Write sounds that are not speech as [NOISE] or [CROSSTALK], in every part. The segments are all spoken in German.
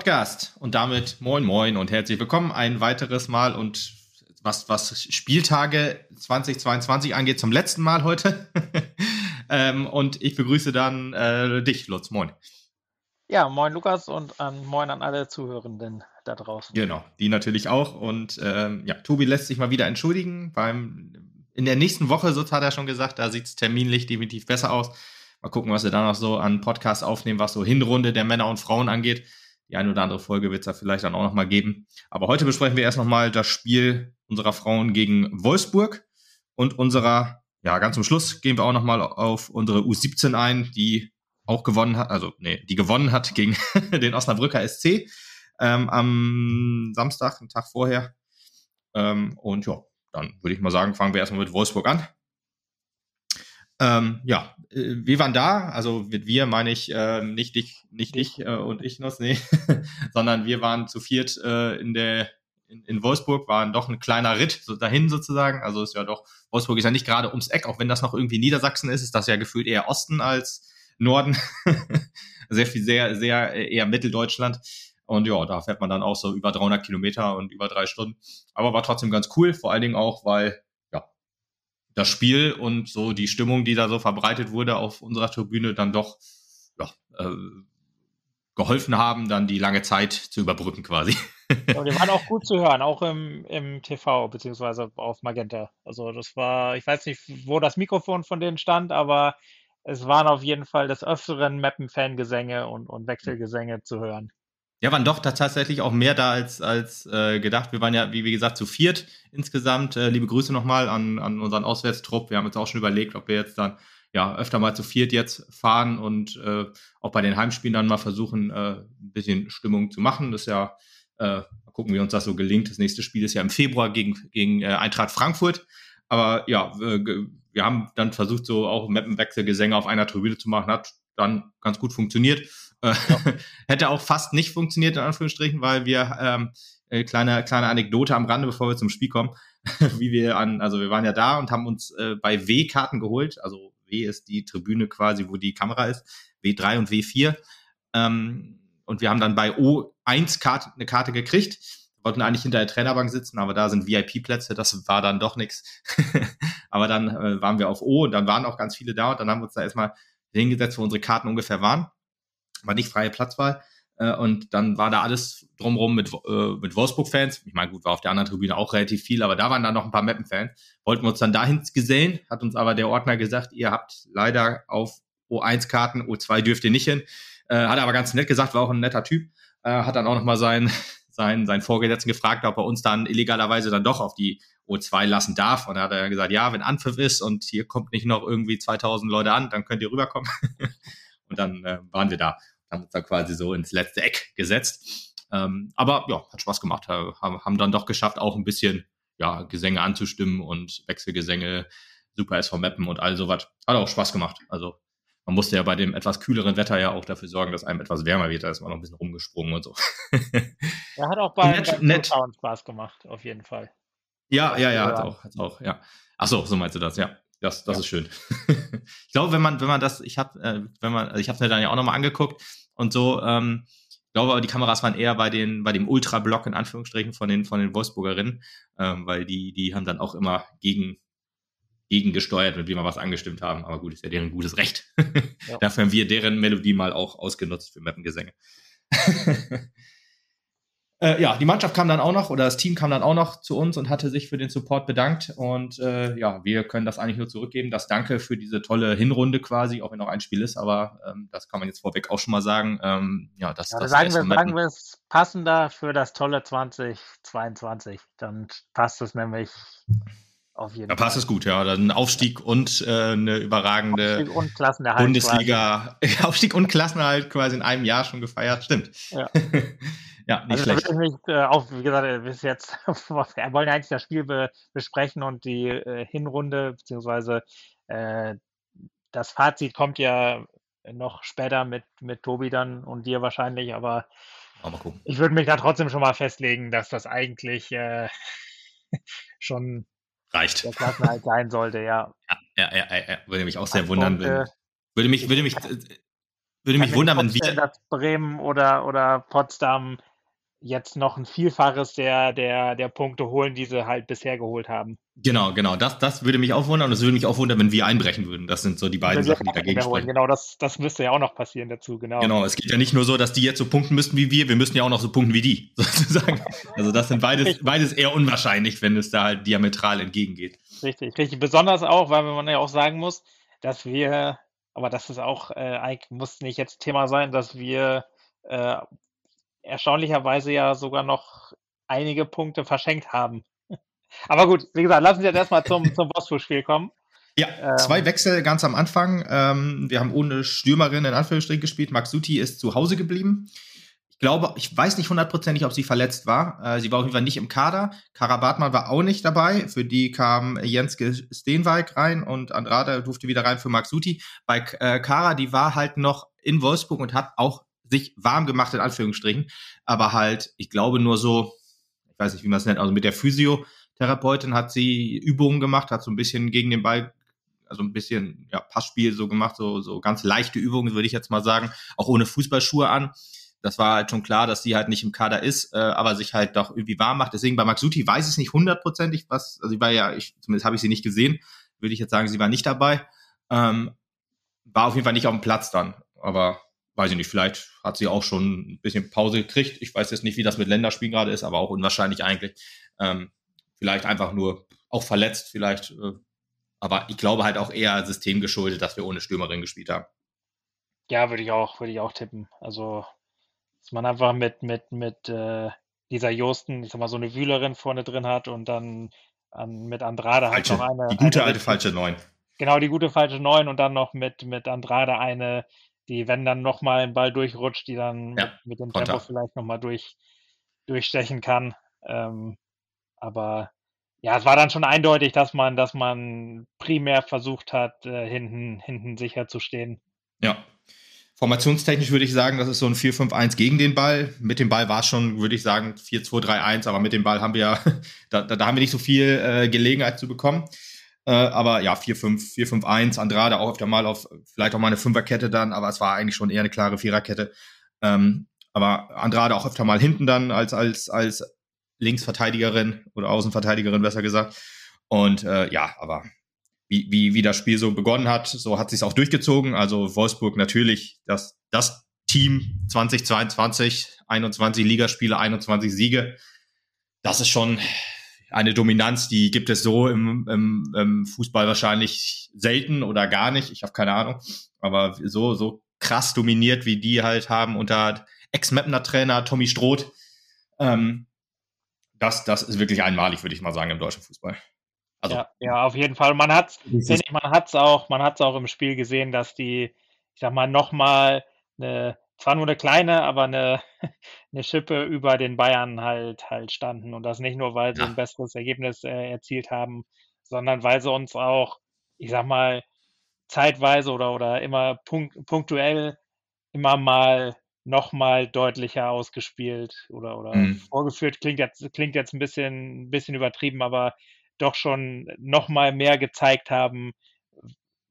Podcast und damit moin moin und herzlich willkommen ein weiteres Mal und was, was Spieltage 2022 angeht, zum letzten Mal heute. [LAUGHS] ähm, und ich begrüße dann äh, dich, Lutz. Moin. Ja, moin Lukas und ähm, moin an alle Zuhörenden da draußen. Genau, die natürlich auch. Und ähm, ja, Tobi lässt sich mal wieder entschuldigen. Beim, in der nächsten Woche, so hat er schon gesagt, da sieht es terminlich definitiv besser aus. Mal gucken, was wir da noch so an Podcasts aufnehmen, was so Hinrunde der Männer und Frauen angeht. Die eine oder andere Folge wird es da vielleicht dann auch nochmal geben. Aber heute besprechen wir erst nochmal das Spiel unserer Frauen gegen Wolfsburg und unserer, ja, ganz zum Schluss gehen wir auch nochmal auf unsere U17 ein, die auch gewonnen hat, also nee, die gewonnen hat gegen [LAUGHS] den Osnabrücker SC ähm, am Samstag, einen Tag vorher. Ähm, und ja, dann würde ich mal sagen, fangen wir erstmal mit Wolfsburg an. Ähm, ja, äh, wir waren da, also mit wir meine ich äh, nicht dich, nicht ich äh, und ich noch, nee, [LAUGHS] sondern wir waren zu viert äh, in der in, in Wolfsburg, waren doch ein kleiner Ritt so dahin sozusagen. Also ist ja doch, Wolfsburg ist ja nicht gerade ums Eck, auch wenn das noch irgendwie Niedersachsen ist, ist das ja gefühlt eher Osten als Norden. [LAUGHS] sehr viel, sehr, sehr äh, eher Mitteldeutschland. Und ja, da fährt man dann auch so über 300 Kilometer und über drei Stunden. Aber war trotzdem ganz cool, vor allen Dingen auch, weil das Spiel und so die Stimmung, die da so verbreitet wurde auf unserer Tribüne, dann doch ja, äh, geholfen haben, dann die lange Zeit zu überbrücken quasi. Und die waren auch gut [LAUGHS] zu hören, auch im, im TV beziehungsweise auf Magenta. Also das war, ich weiß nicht, wo das Mikrofon von denen stand, aber es waren auf jeden Fall des Öfteren Mappen-Fangesänge und, und Wechselgesänge zu hören. Ja, waren doch tatsächlich auch mehr da als, als äh, gedacht. Wir waren ja, wie, wie gesagt, zu viert insgesamt. Äh, liebe Grüße nochmal an, an unseren Auswärtstrupp. Wir haben uns auch schon überlegt, ob wir jetzt dann ja öfter mal zu viert jetzt fahren und äh, auch bei den Heimspielen dann mal versuchen, äh, ein bisschen Stimmung zu machen. Das ist ja, äh, mal gucken, wie uns das so gelingt. Das nächste Spiel ist ja im Februar gegen, gegen äh, Eintracht Frankfurt. Aber ja, wir haben dann versucht, so auch Mappenwechselgesänge auf einer Tribüne zu machen. Hat dann ganz gut funktioniert. Äh, ja. [LAUGHS] Hätte auch fast nicht funktioniert, in Anführungsstrichen, weil wir, ähm, äh, kleine, kleine Anekdote am Rande, bevor wir zum Spiel kommen, [LAUGHS] wie wir an, also wir waren ja da und haben uns äh, bei W Karten geholt, also W ist die Tribüne quasi, wo die Kamera ist, W3 und W4. Ähm, und wir haben dann bei O1 Karte, eine Karte gekriegt. Wir wollten eigentlich hinter der Trainerbank sitzen, aber da sind VIP-Plätze, das war dann doch nichts. [LAUGHS] aber dann äh, waren wir auf O und dann waren auch ganz viele da und dann haben wir uns da erstmal hingesetzt, wo unsere Karten ungefähr waren war nicht freie Platzwahl. Äh, und dann war da alles drumrum mit, äh, mit Wolfsburg-Fans. Ich meine, gut, war auf der anderen Tribüne auch relativ viel, aber da waren dann noch ein paar Mappen-Fans. Wollten wir uns dann dahin gesellen, hat uns aber der Ordner gesagt, ihr habt leider auf O1-Karten, O2 dürft ihr nicht hin. Äh, hat aber ganz nett gesagt, war auch ein netter Typ. Äh, hat dann auch nochmal seinen, [LAUGHS] seinen, seinen Vorgesetzten gefragt, ob er uns dann illegalerweise dann doch auf die O2 lassen darf. Und da hat er gesagt, ja, wenn Anpfiff ist und hier kommt nicht noch irgendwie 2000 Leute an, dann könnt ihr rüberkommen. [LAUGHS] und dann äh, waren wir da haben uns da quasi so ins letzte Eck gesetzt. Ähm, aber ja, hat Spaß gemacht. Haben, haben dann doch geschafft, auch ein bisschen ja, Gesänge anzustimmen und Wechselgesänge, Super SV Mappen und all sowas. Hat auch Spaß gemacht. Also man musste ja bei dem etwas kühleren Wetter ja auch dafür sorgen, dass einem etwas wärmer wird. Da ist man noch ein bisschen rumgesprungen und so. Er hat auch bei nett, nett. Spaß gemacht, auf jeden Fall. Ja, ja, ja, hat auch, hat auch, ja. Ach so, so meinst du das, ja. Das, das ja. ist schön. [LAUGHS] ich glaube, wenn man, wenn man das, ich habe, äh, wenn man, also ich habe mir dann ja auch nochmal angeguckt und so. Ähm, ich glaube, die Kameras waren eher bei den, bei dem Ultra-Block in Anführungsstrichen von den, von den Wolfsburgerinnen, ähm, weil die, die haben dann auch immer gegen, gegen gesteuert, wenn wir mal was angestimmt haben. Aber gut, ist ja deren gutes Recht. Ja. [LAUGHS] Dafür haben wir deren Melodie mal auch ausgenutzt für Mappengesänge. [LAUGHS] Äh, ja, die Mannschaft kam dann auch noch, oder das Team kam dann auch noch zu uns und hatte sich für den Support bedankt. Und äh, ja, wir können das eigentlich nur zurückgeben. Das Danke für diese tolle Hinrunde quasi, auch wenn noch ein Spiel ist, aber ähm, das kann man jetzt vorweg auch schon mal sagen. Ähm, ja, das, ja, das sagen, wir, sagen wir es passender für das tolle 2022. Dann passt es nämlich auf jeden da Fall. passt es gut, ja. Dann Aufstieg und äh, eine überragende Aufstieg und Bundesliga. Quasi. [LAUGHS] Aufstieg und Klassenerhalt quasi in einem Jahr schon gefeiert. Stimmt. Ja. [LAUGHS] Ja, nicht also, schlecht. Mich, äh, auch, wie gesagt, äh, bis jetzt [LAUGHS] wir wollen ja eigentlich das Spiel be besprechen und die äh, Hinrunde, beziehungsweise äh, das Fazit kommt ja noch später mit, mit Tobi dann und dir wahrscheinlich, aber ich würde mich da trotzdem schon mal festlegen, dass das eigentlich äh, [LAUGHS] schon reicht. Der Klassenhalt sein sollte, ja. Ja, ja, ja, ja. würde mich auch sehr wundern. Wenn, würde mich, würde mich würde mich wundern, wenn wir. Dass Bremen oder, oder Potsdam jetzt noch ein Vielfaches der, der, der Punkte holen, die sie halt bisher geholt haben. Genau, genau. Das, das würde mich auch wundern und es würde mich auch wundern, wenn wir einbrechen würden. Das sind so die beiden Sachen, die dagegen sprechen. Genau, das, das müsste ja auch noch passieren dazu, genau. Genau, es geht ja nicht nur so, dass die jetzt so punkten müssten wie wir, wir müssen ja auch noch so punkten wie die, [LAUGHS] sozusagen. Also das sind beides, beides eher unwahrscheinlich, wenn es da halt diametral entgegengeht. Richtig, richtig. Besonders auch, weil man ja auch sagen muss, dass wir, aber das ist auch, äh, muss nicht jetzt Thema sein, dass wir äh, erstaunlicherweise ja sogar noch einige Punkte verschenkt haben. [LAUGHS] Aber gut, wie gesagt, lassen Sie jetzt erstmal zum, zum Wolfsburg-Spiel kommen. Ja, ähm, zwei Wechsel ganz am Anfang. Ähm, wir haben ohne Stürmerin in Anführungsstrichen gespielt. Max Suti ist zu Hause geblieben. Ich glaube, ich weiß nicht hundertprozentig, ob sie verletzt war. Äh, sie war auf jeden Fall nicht im Kader. Karabatmann war auch nicht dabei. Für die kam Jenske Steenwijk rein und Andrade durfte wieder rein für Max Suti. Bei äh, Kara, die war halt noch in Wolfsburg und hat auch sich warm gemacht, in Anführungsstrichen. Aber halt, ich glaube nur so, ich weiß nicht, wie man es nennt, also mit der Physiotherapeutin hat sie Übungen gemacht, hat so ein bisschen gegen den Ball, also ein bisschen ja, Passspiel so gemacht, so, so ganz leichte Übungen, würde ich jetzt mal sagen, auch ohne Fußballschuhe an. Das war halt schon klar, dass sie halt nicht im Kader ist, äh, aber sich halt doch irgendwie warm macht. Deswegen bei Maxuti weiß ich nicht hundertprozentig, was, also sie war ja, ich, zumindest habe ich sie nicht gesehen, würde ich jetzt sagen, sie war nicht dabei. Ähm, war auf jeden Fall nicht auf dem Platz dann, aber weiß ich nicht, vielleicht hat sie auch schon ein bisschen Pause gekriegt. Ich weiß jetzt nicht, wie das mit Länderspielen gerade ist, aber auch unwahrscheinlich eigentlich. Ähm, vielleicht einfach nur auch verletzt, vielleicht. Äh, aber ich glaube halt auch eher systemgeschuldet, dass wir ohne Stürmerin gespielt haben. Ja, würde ich auch, würde ich auch tippen. Also, dass man einfach mit, mit, mit äh, dieser Josten, ich sag mal, so eine Wühlerin vorne drin hat und dann an, mit Andrade halt noch eine. Die gute eine, alte falsche Neun. Genau, die gute falsche Neun und dann noch mit, mit Andrade eine, die, wenn dann nochmal ein Ball durchrutscht, die dann ja, mit, mit, dem Konter. Tempo vielleicht nochmal durch, durchstechen kann. Ähm, aber ja, es war dann schon eindeutig, dass man, dass man primär versucht hat, äh, hinten, hinten sicher zu stehen. Ja. Formationstechnisch würde ich sagen, das ist so ein 4-5-1 gegen den Ball. Mit dem Ball war es schon, würde ich sagen, 4-2-3-1, aber mit dem Ball haben wir ja, [LAUGHS] da, da, haben wir nicht so viel äh, Gelegenheit zu bekommen. Äh, aber ja, 4-5, 4-5-1, Andrade auch öfter mal auf, vielleicht auch mal eine Fünferkette dann, aber es war eigentlich schon eher eine klare Viererkette. Ähm, aber Andrade auch öfter mal hinten dann als, als, als Linksverteidigerin oder Außenverteidigerin, besser gesagt. Und äh, ja, aber wie, wie, wie das Spiel so begonnen hat, so hat sich auch durchgezogen. Also Wolfsburg natürlich das, das Team 2022, 21 Ligaspiele, 21 Siege. Das ist schon eine Dominanz, die gibt es so im, im, im Fußball wahrscheinlich selten oder gar nicht. Ich habe keine Ahnung. Aber so, so krass dominiert, wie die halt haben unter Ex-Mapner-Trainer Tommy Stroth. Ähm, das, das ist wirklich einmalig, würde ich mal sagen, im deutschen Fußball. Also, ja, ja, auf jeden Fall. Man hat man hat's auch, man hat's auch im Spiel gesehen, dass die, ich sag mal, nochmal eine zwar nur eine kleine, aber eine, eine [LAUGHS] Schippe über den Bayern halt halt standen. Und das nicht nur, weil sie ein besseres Ergebnis äh, erzielt haben, sondern weil sie uns auch, ich sag mal, zeitweise oder, oder immer punkt, punktuell immer mal nochmal deutlicher ausgespielt oder, oder mhm. vorgeführt. Klingt jetzt, klingt jetzt ein bisschen, ein bisschen übertrieben, aber doch schon nochmal mehr gezeigt haben,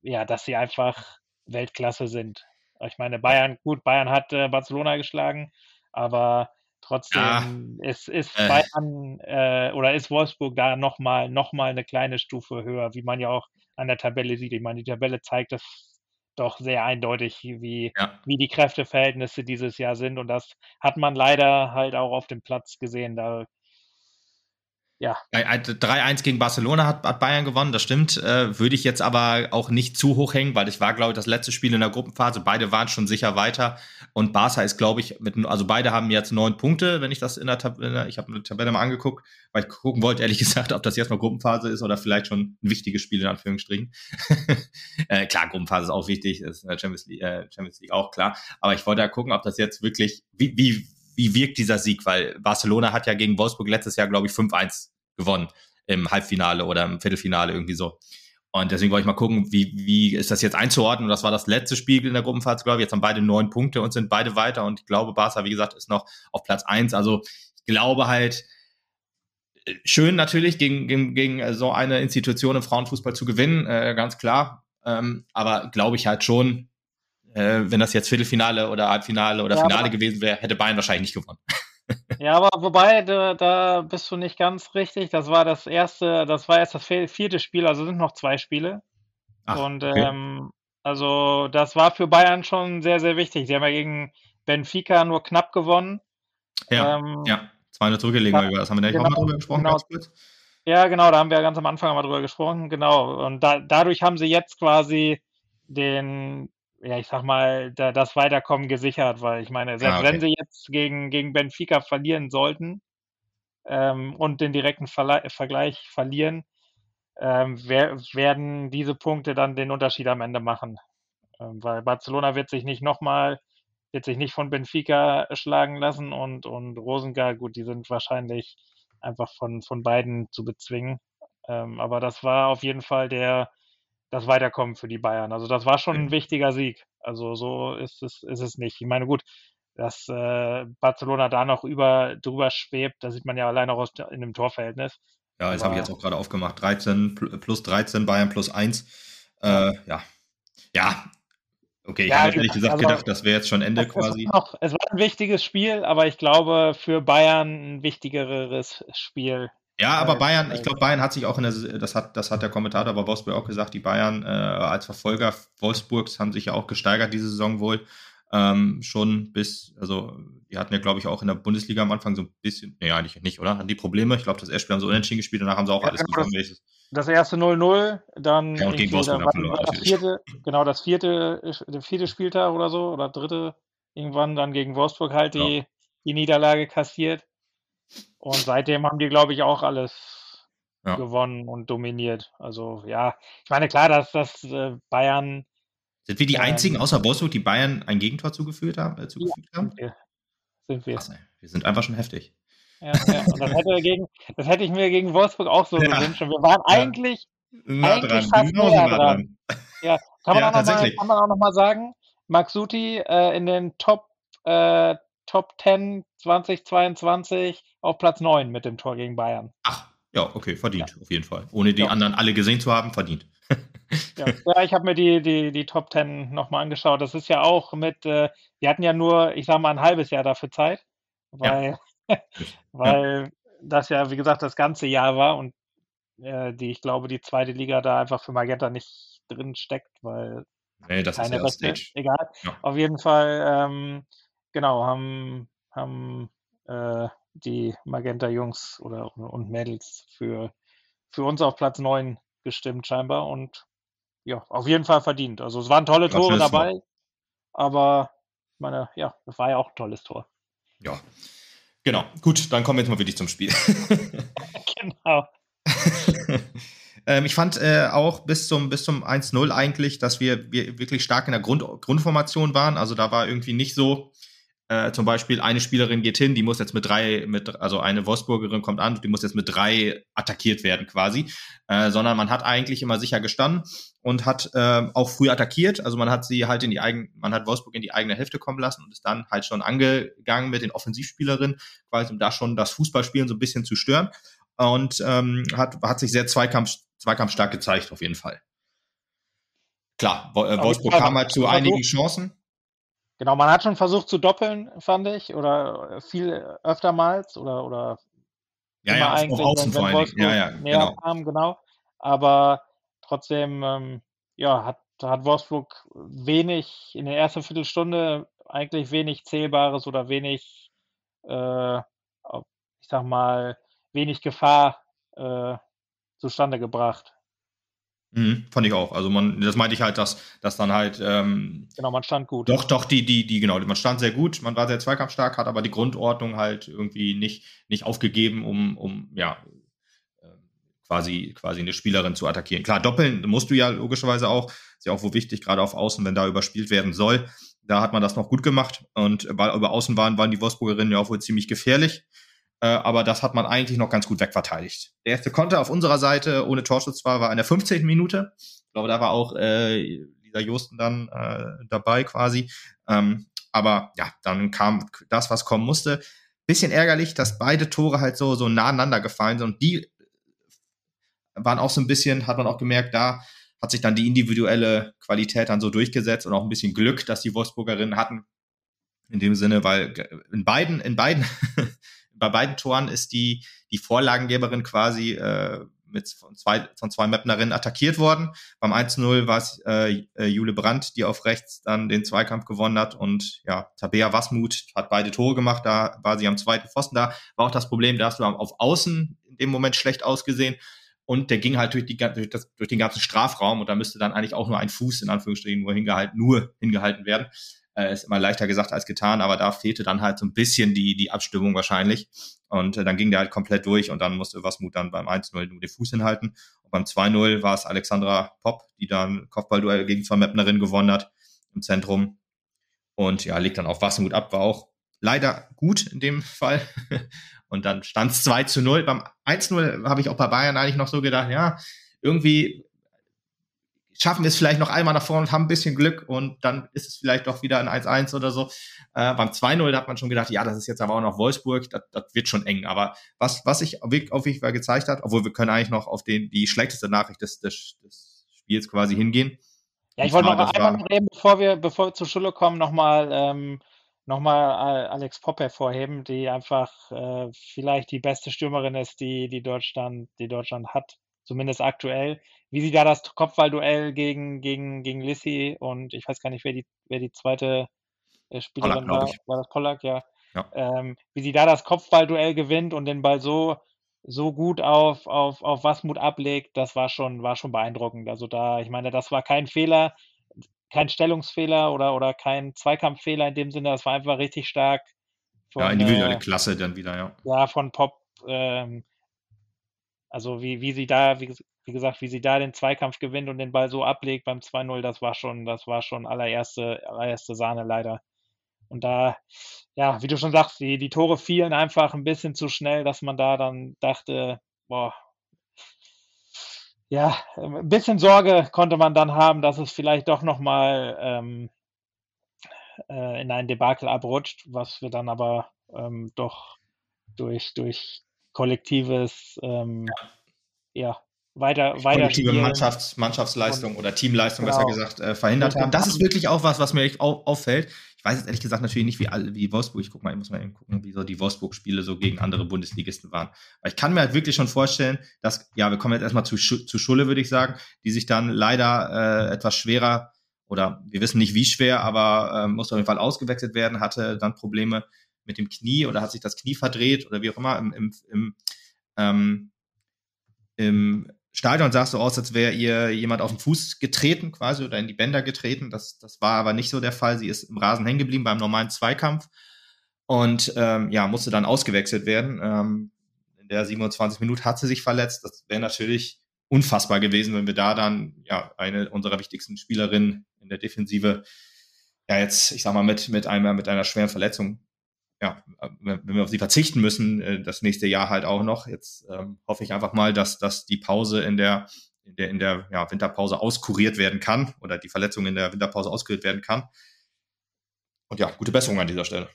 ja, dass sie einfach Weltklasse sind. Ich meine, Bayern, gut, Bayern hat äh, Barcelona geschlagen, aber trotzdem ja, ist, ist äh. Bayern äh, oder ist Wolfsburg da nochmal noch mal eine kleine Stufe höher, wie man ja auch an der Tabelle sieht. Ich meine, die Tabelle zeigt das doch sehr eindeutig, wie, ja. wie die Kräfteverhältnisse dieses Jahr sind. Und das hat man leider halt auch auf dem Platz gesehen. Da ja. 3-1 gegen Barcelona hat, hat, Bayern gewonnen, das stimmt. Äh, würde ich jetzt aber auch nicht zu hoch hängen, weil das war, glaube ich, das letzte Spiel in der Gruppenphase. Beide waren schon sicher weiter. Und Barca ist, glaube ich, mit, also beide haben jetzt neun Punkte, wenn ich das in der Tabelle, ich habe eine Tabelle mal angeguckt, weil ich gucken wollte, ehrlich [LAUGHS] gesagt, ob das jetzt noch Gruppenphase ist oder vielleicht schon ein wichtiges Spiel in Anführungsstrichen. [LAUGHS] äh, klar, Gruppenphase ist auch wichtig, ist in der Champions League, äh, Champions League auch klar. Aber ich wollte ja gucken, ob das jetzt wirklich, wie, wie, wie wirkt dieser Sieg? Weil Barcelona hat ja gegen Wolfsburg letztes Jahr, glaube ich, 5-1 gewonnen im Halbfinale oder im Viertelfinale irgendwie so. Und deswegen wollte ich mal gucken, wie, wie ist das jetzt einzuordnen. das war das letzte Spiel in der Gruppenphase, glaube ich. Jetzt haben beide neun Punkte und sind beide weiter. Und ich glaube, Barca, wie gesagt, ist noch auf Platz eins. Also ich glaube halt, schön natürlich, gegen, gegen, gegen so eine Institution im Frauenfußball zu gewinnen, äh, ganz klar. Ähm, aber glaube ich halt schon, äh, wenn das jetzt Viertelfinale oder Halbfinale oder ja, Finale gewesen wäre, hätte Bayern wahrscheinlich nicht gewonnen. [LAUGHS] ja, aber wobei, da, da, bist du nicht ganz richtig. Das war das erste, das war erst das vierte Spiel, also sind noch zwei Spiele. Ach, und okay. ähm, also das war für Bayern schon sehr, sehr wichtig. Sie haben ja gegen Benfica nur knapp gewonnen. Ja, ähm, ja. 200 zurückgelegen, ja, das haben wir nicht genau, auch mal drüber gesprochen, genau. Ja, genau, da haben wir ganz am Anfang mal drüber gesprochen, genau. Und da, dadurch haben sie jetzt quasi den, ja, ich sag mal, da, das Weiterkommen gesichert, weil ich meine, selbst ah, okay. wenn sie jetzt gegen, gegen Benfica verlieren sollten ähm, und den direkten Verle Vergleich verlieren, ähm, wer, werden diese Punkte dann den Unterschied am Ende machen. Ähm, weil Barcelona wird sich nicht nochmal, wird sich nicht von Benfica schlagen lassen und, und Rosengar, gut, die sind wahrscheinlich einfach von, von beiden zu bezwingen. Ähm, aber das war auf jeden Fall der, das Weiterkommen für die Bayern. Also das war schon ein wichtiger Sieg. Also so ist es, ist es nicht. Ich meine, gut, dass äh, Barcelona da noch über drüber schwebt, da sieht man ja allein auch aus, in dem Torverhältnis. Ja, das habe ich jetzt auch gerade aufgemacht. 13 plus 13, Bayern plus 1. Äh, ja. Ja. Okay, ich ja, habe ehrlich gesagt also, gedacht, das wäre jetzt schon Ende es, quasi. Noch, es war ein wichtiges Spiel, aber ich glaube für Bayern ein wichtigeres Spiel ja, aber Bayern, ich glaube, Bayern hat sich auch in der, das hat, das hat der Kommentator bei Wolfsburg auch gesagt, die Bayern äh, als Verfolger Wolfsburgs haben sich ja auch gesteigert diese Saison wohl. Ähm, schon bis, also die hatten ja, glaube ich, auch in der Bundesliga am Anfang so ein bisschen, nee, eigentlich nicht, oder? Hatten die Probleme? Ich glaube, das erste Spiel haben sie unentschieden gespielt, danach haben sie auch ja, alles gewonnen. Das, das erste 0-0, dann ja, und gegen Wolfsburg dann verloren, das vierte, genau, das vierte, der vierte Spieltag oder so, oder dritte, irgendwann dann gegen Wolfsburg halt die, ja. die Niederlage kassiert. Und seitdem haben die, glaube ich, auch alles ja. gewonnen und dominiert. Also ja, ich meine, klar, dass das äh, Bayern. Sind wir die ähm, einzigen außer Wolfsburg, die Bayern ein Gegentor zugeführt haben? Äh, zugefügt ja, haben? Sind wir. Sind wir. Krass, wir sind einfach schon heftig. Ja, ja. Und das hätte, gegen, das hätte ich mir gegen Wolfsburg auch so ja. gewünscht. Und wir waren eigentlich, nah eigentlich dran. fast näher dran. dran. Ja, kann man, ja, auch noch mal, kann man auch nochmal sagen, Maxuti äh, in den Top, äh, Top 10 2022 auf Platz 9 mit dem Tor gegen Bayern. Ach, ja, okay, verdient, ja. auf jeden Fall. Ohne die ja. anderen alle gesehen zu haben, verdient. ja. ja, ich habe mir die, die, die Top 10 nochmal angeschaut. Das ist ja auch mit, äh, wir hatten ja nur, ich sage mal, ein halbes Jahr dafür Zeit, weil, [LAUGHS] weil das ja, wie gesagt, das ganze Jahr war und äh, die, ich glaube, die zweite Liga da einfach für Magenta nicht drin steckt, weil nee, das keine ist ja Stage. Egal. Auf jeden Fall, ähm, genau, haben, haben äh, die Magenta-Jungs oder und Mädels für, für uns auf Platz 9 gestimmt scheinbar und ja, auf jeden Fall verdient. Also es waren tolle Tore dabei, noch. aber ich meine, ja, das war ja auch ein tolles Tor. Ja, genau. Gut, dann kommen wir jetzt mal wirklich zum Spiel. [LAUGHS] genau. [LAUGHS] ähm, ich fand äh, auch bis zum, bis zum 1-0 eigentlich, dass wir, wir wirklich stark in der Grund, Grundformation waren. Also da war irgendwie nicht so, äh, zum Beispiel eine Spielerin geht hin, die muss jetzt mit drei, mit, also eine Wolfsburgerin kommt an, die muss jetzt mit drei attackiert werden quasi, äh, sondern man hat eigentlich immer sicher gestanden und hat äh, auch früh attackiert. Also man hat sie halt in die eigene, man hat Wolfsburg in die eigene Hälfte kommen lassen und ist dann halt schon angegangen mit den Offensivspielerinnen, quasi um da schon das Fußballspielen so ein bisschen zu stören. Und ähm, hat, hat sich sehr Zweikampf, zweikampfstark gezeigt, auf jeden Fall. Klar, Wolfsburg kam halt zu einigen Chancen. Genau, man hat schon versucht zu doppeln, fand ich, oder viel öftermals oder oder ja, ja, eigentlich, auf Außen wenn, wenn allem. Ja, ja, näher genau. kam, genau. Aber trotzdem, ähm, ja, hat, hat Wolfsburg wenig in der ersten Viertelstunde eigentlich wenig Zählbares oder wenig, äh, ich sag mal, wenig Gefahr äh, zustande gebracht. Mhm, fand ich auch. Also man, das meinte ich halt, dass, dass dann halt ähm, genau, man stand gut. Doch, doch, die, die, die, genau, man stand sehr gut, man war sehr zweikampfstark, hat aber die Grundordnung halt irgendwie nicht, nicht aufgegeben, um, um ja ähm, quasi, quasi eine Spielerin zu attackieren. Klar, doppeln musst du ja logischerweise auch, ist ja auch wo wichtig, gerade auf Außen, wenn da überspielt werden soll. Da hat man das noch gut gemacht und weil über Außen waren, waren die Wolfsburgerinnen ja auch wohl ziemlich gefährlich. Äh, aber das hat man eigentlich noch ganz gut wegverteidigt. Der erste Konter auf unserer Seite ohne Torschutz war, war in der 15. Minute. Ich glaube, da war auch äh, Lisa Josten dann äh, dabei quasi. Ähm, aber ja, dann kam das, was kommen musste. Bisschen ärgerlich, dass beide Tore halt so, so nah aneinander gefallen sind. Und die waren auch so ein bisschen, hat man auch gemerkt, da hat sich dann die individuelle Qualität dann so durchgesetzt und auch ein bisschen Glück, dass die Wolfsburgerinnen hatten. In dem Sinne, weil in beiden, in beiden, [LAUGHS] bei beiden Toren ist die, die Vorlagengeberin quasi äh, mit von zwei, von zwei Mapnerinnen attackiert worden. Beim 1-0 war es äh, Jule Brandt, die auf rechts dann den Zweikampf gewonnen hat und ja, Tabea Wasmut hat beide Tore gemacht, da war sie am zweiten Pfosten da. War auch das Problem, da hast du auf Außen in dem Moment schlecht ausgesehen und der ging halt durch, die, durch, das, durch den ganzen Strafraum und da müsste dann eigentlich auch nur ein Fuß in Anführungsstrichen nur hingehalten, nur hingehalten werden. Äh, ist immer leichter gesagt als getan, aber da fehlte dann halt so ein bisschen die, die Abstimmung wahrscheinlich. Und äh, dann ging der halt komplett durch und dann musste Wasmut dann beim 1-0 nur den Fuß hinhalten. Und beim 2-0 war es Alexandra Popp, die dann Kopfballduell gegen zwei Mapnerinnen gewonnen hat im Zentrum. Und ja, legt dann auf Wasmut ab, war auch leider gut in dem [LAUGHS] Fall. Und dann stand es 2 zu 0. Beim 1-0 habe ich auch bei Bayern eigentlich noch so gedacht, ja, irgendwie schaffen wir es vielleicht noch einmal nach vorne und haben ein bisschen Glück und dann ist es vielleicht doch wieder ein 1-1 oder so. Äh, beim 2-0 hat man schon gedacht, ja, das ist jetzt aber auch noch Wolfsburg, das, das wird schon eng. Aber was, was sich auf jeden Fall gezeigt hat, obwohl wir können eigentlich noch auf den, die schlechteste Nachricht des, des, des Spiels quasi hingehen. Ja, ich wollte noch mal einmal noch eben, bevor wir, bevor wir zur Schule kommen, nochmal ähm, nochmal Alex Popp hervorheben, die einfach äh, vielleicht die beste Stürmerin ist, die, die, Deutschland, die Deutschland hat, zumindest aktuell. Wie sie da das Kopfballduell gegen, gegen, gegen Lissy und ich weiß gar nicht, wer die, wer die zweite äh, Spielerin Pollack, war, war das Pollack, ja. ja. Ähm, wie sie da das Kopfballduell gewinnt und den Ball so, so gut auf, auf, auf Wasmut ablegt, das war schon, war schon beeindruckend. Also da, ich meine, das war kein Fehler kein Stellungsfehler oder, oder kein Zweikampffehler in dem Sinne. Das war einfach richtig stark. Von, ja, individuelle äh, Klasse dann wieder, ja. Ja, von Pop. Ähm, also wie, wie sie da, wie, wie gesagt, wie sie da den Zweikampf gewinnt und den Ball so ablegt beim 2-0, das war schon, das war schon allererste, allererste Sahne leider. Und da, ja, wie du schon sagst, die, die Tore fielen einfach ein bisschen zu schnell, dass man da dann dachte, boah, ja, ein bisschen Sorge konnte man dann haben, dass es vielleicht doch nochmal ähm, äh, in ein Debakel abrutscht, was wir dann aber ähm, doch durch, durch kollektives ähm, ja. ja. Weiter, weiter kollektive Mannschafts-, Mannschaftsleistung oder Teamleistung, genau. besser gesagt, äh, verhindert haben. Das ist wirklich auch was, was mir auffällt ich weiß jetzt ehrlich gesagt natürlich nicht, wie, alle, wie Wolfsburg, ich guck mal, ich muss mal eben gucken, wie so die Wolfsburg-Spiele so gegen andere Bundesligisten waren. Aber ich kann mir halt wirklich schon vorstellen, dass, ja, wir kommen jetzt erstmal zu, zu Schulle, würde ich sagen, die sich dann leider äh, etwas schwerer oder wir wissen nicht wie schwer, aber äh, muss auf jeden Fall ausgewechselt werden, hatte dann Probleme mit dem Knie oder hat sich das Knie verdreht oder wie auch immer im, im, im, ähm, im Stadion sah es so aus, als wäre ihr jemand auf den Fuß getreten quasi oder in die Bänder getreten. Das, das war aber nicht so der Fall. Sie ist im Rasen hängen geblieben beim normalen Zweikampf und ähm, ja, musste dann ausgewechselt werden. Ähm, in der 27 Minuten hat sie sich verletzt. Das wäre natürlich unfassbar gewesen, wenn wir da dann ja eine unserer wichtigsten Spielerinnen in der Defensive ja jetzt, ich sag mal, mit, mit einer, mit einer schweren Verletzung ja, wenn wir auf sie verzichten müssen, äh, das nächste Jahr halt auch noch. Jetzt ähm, hoffe ich einfach mal, dass, dass die Pause in der, in der, in der ja, Winterpause auskuriert werden kann oder die Verletzung in der Winterpause auskuriert werden kann. Und ja, gute Besserung an dieser Stelle.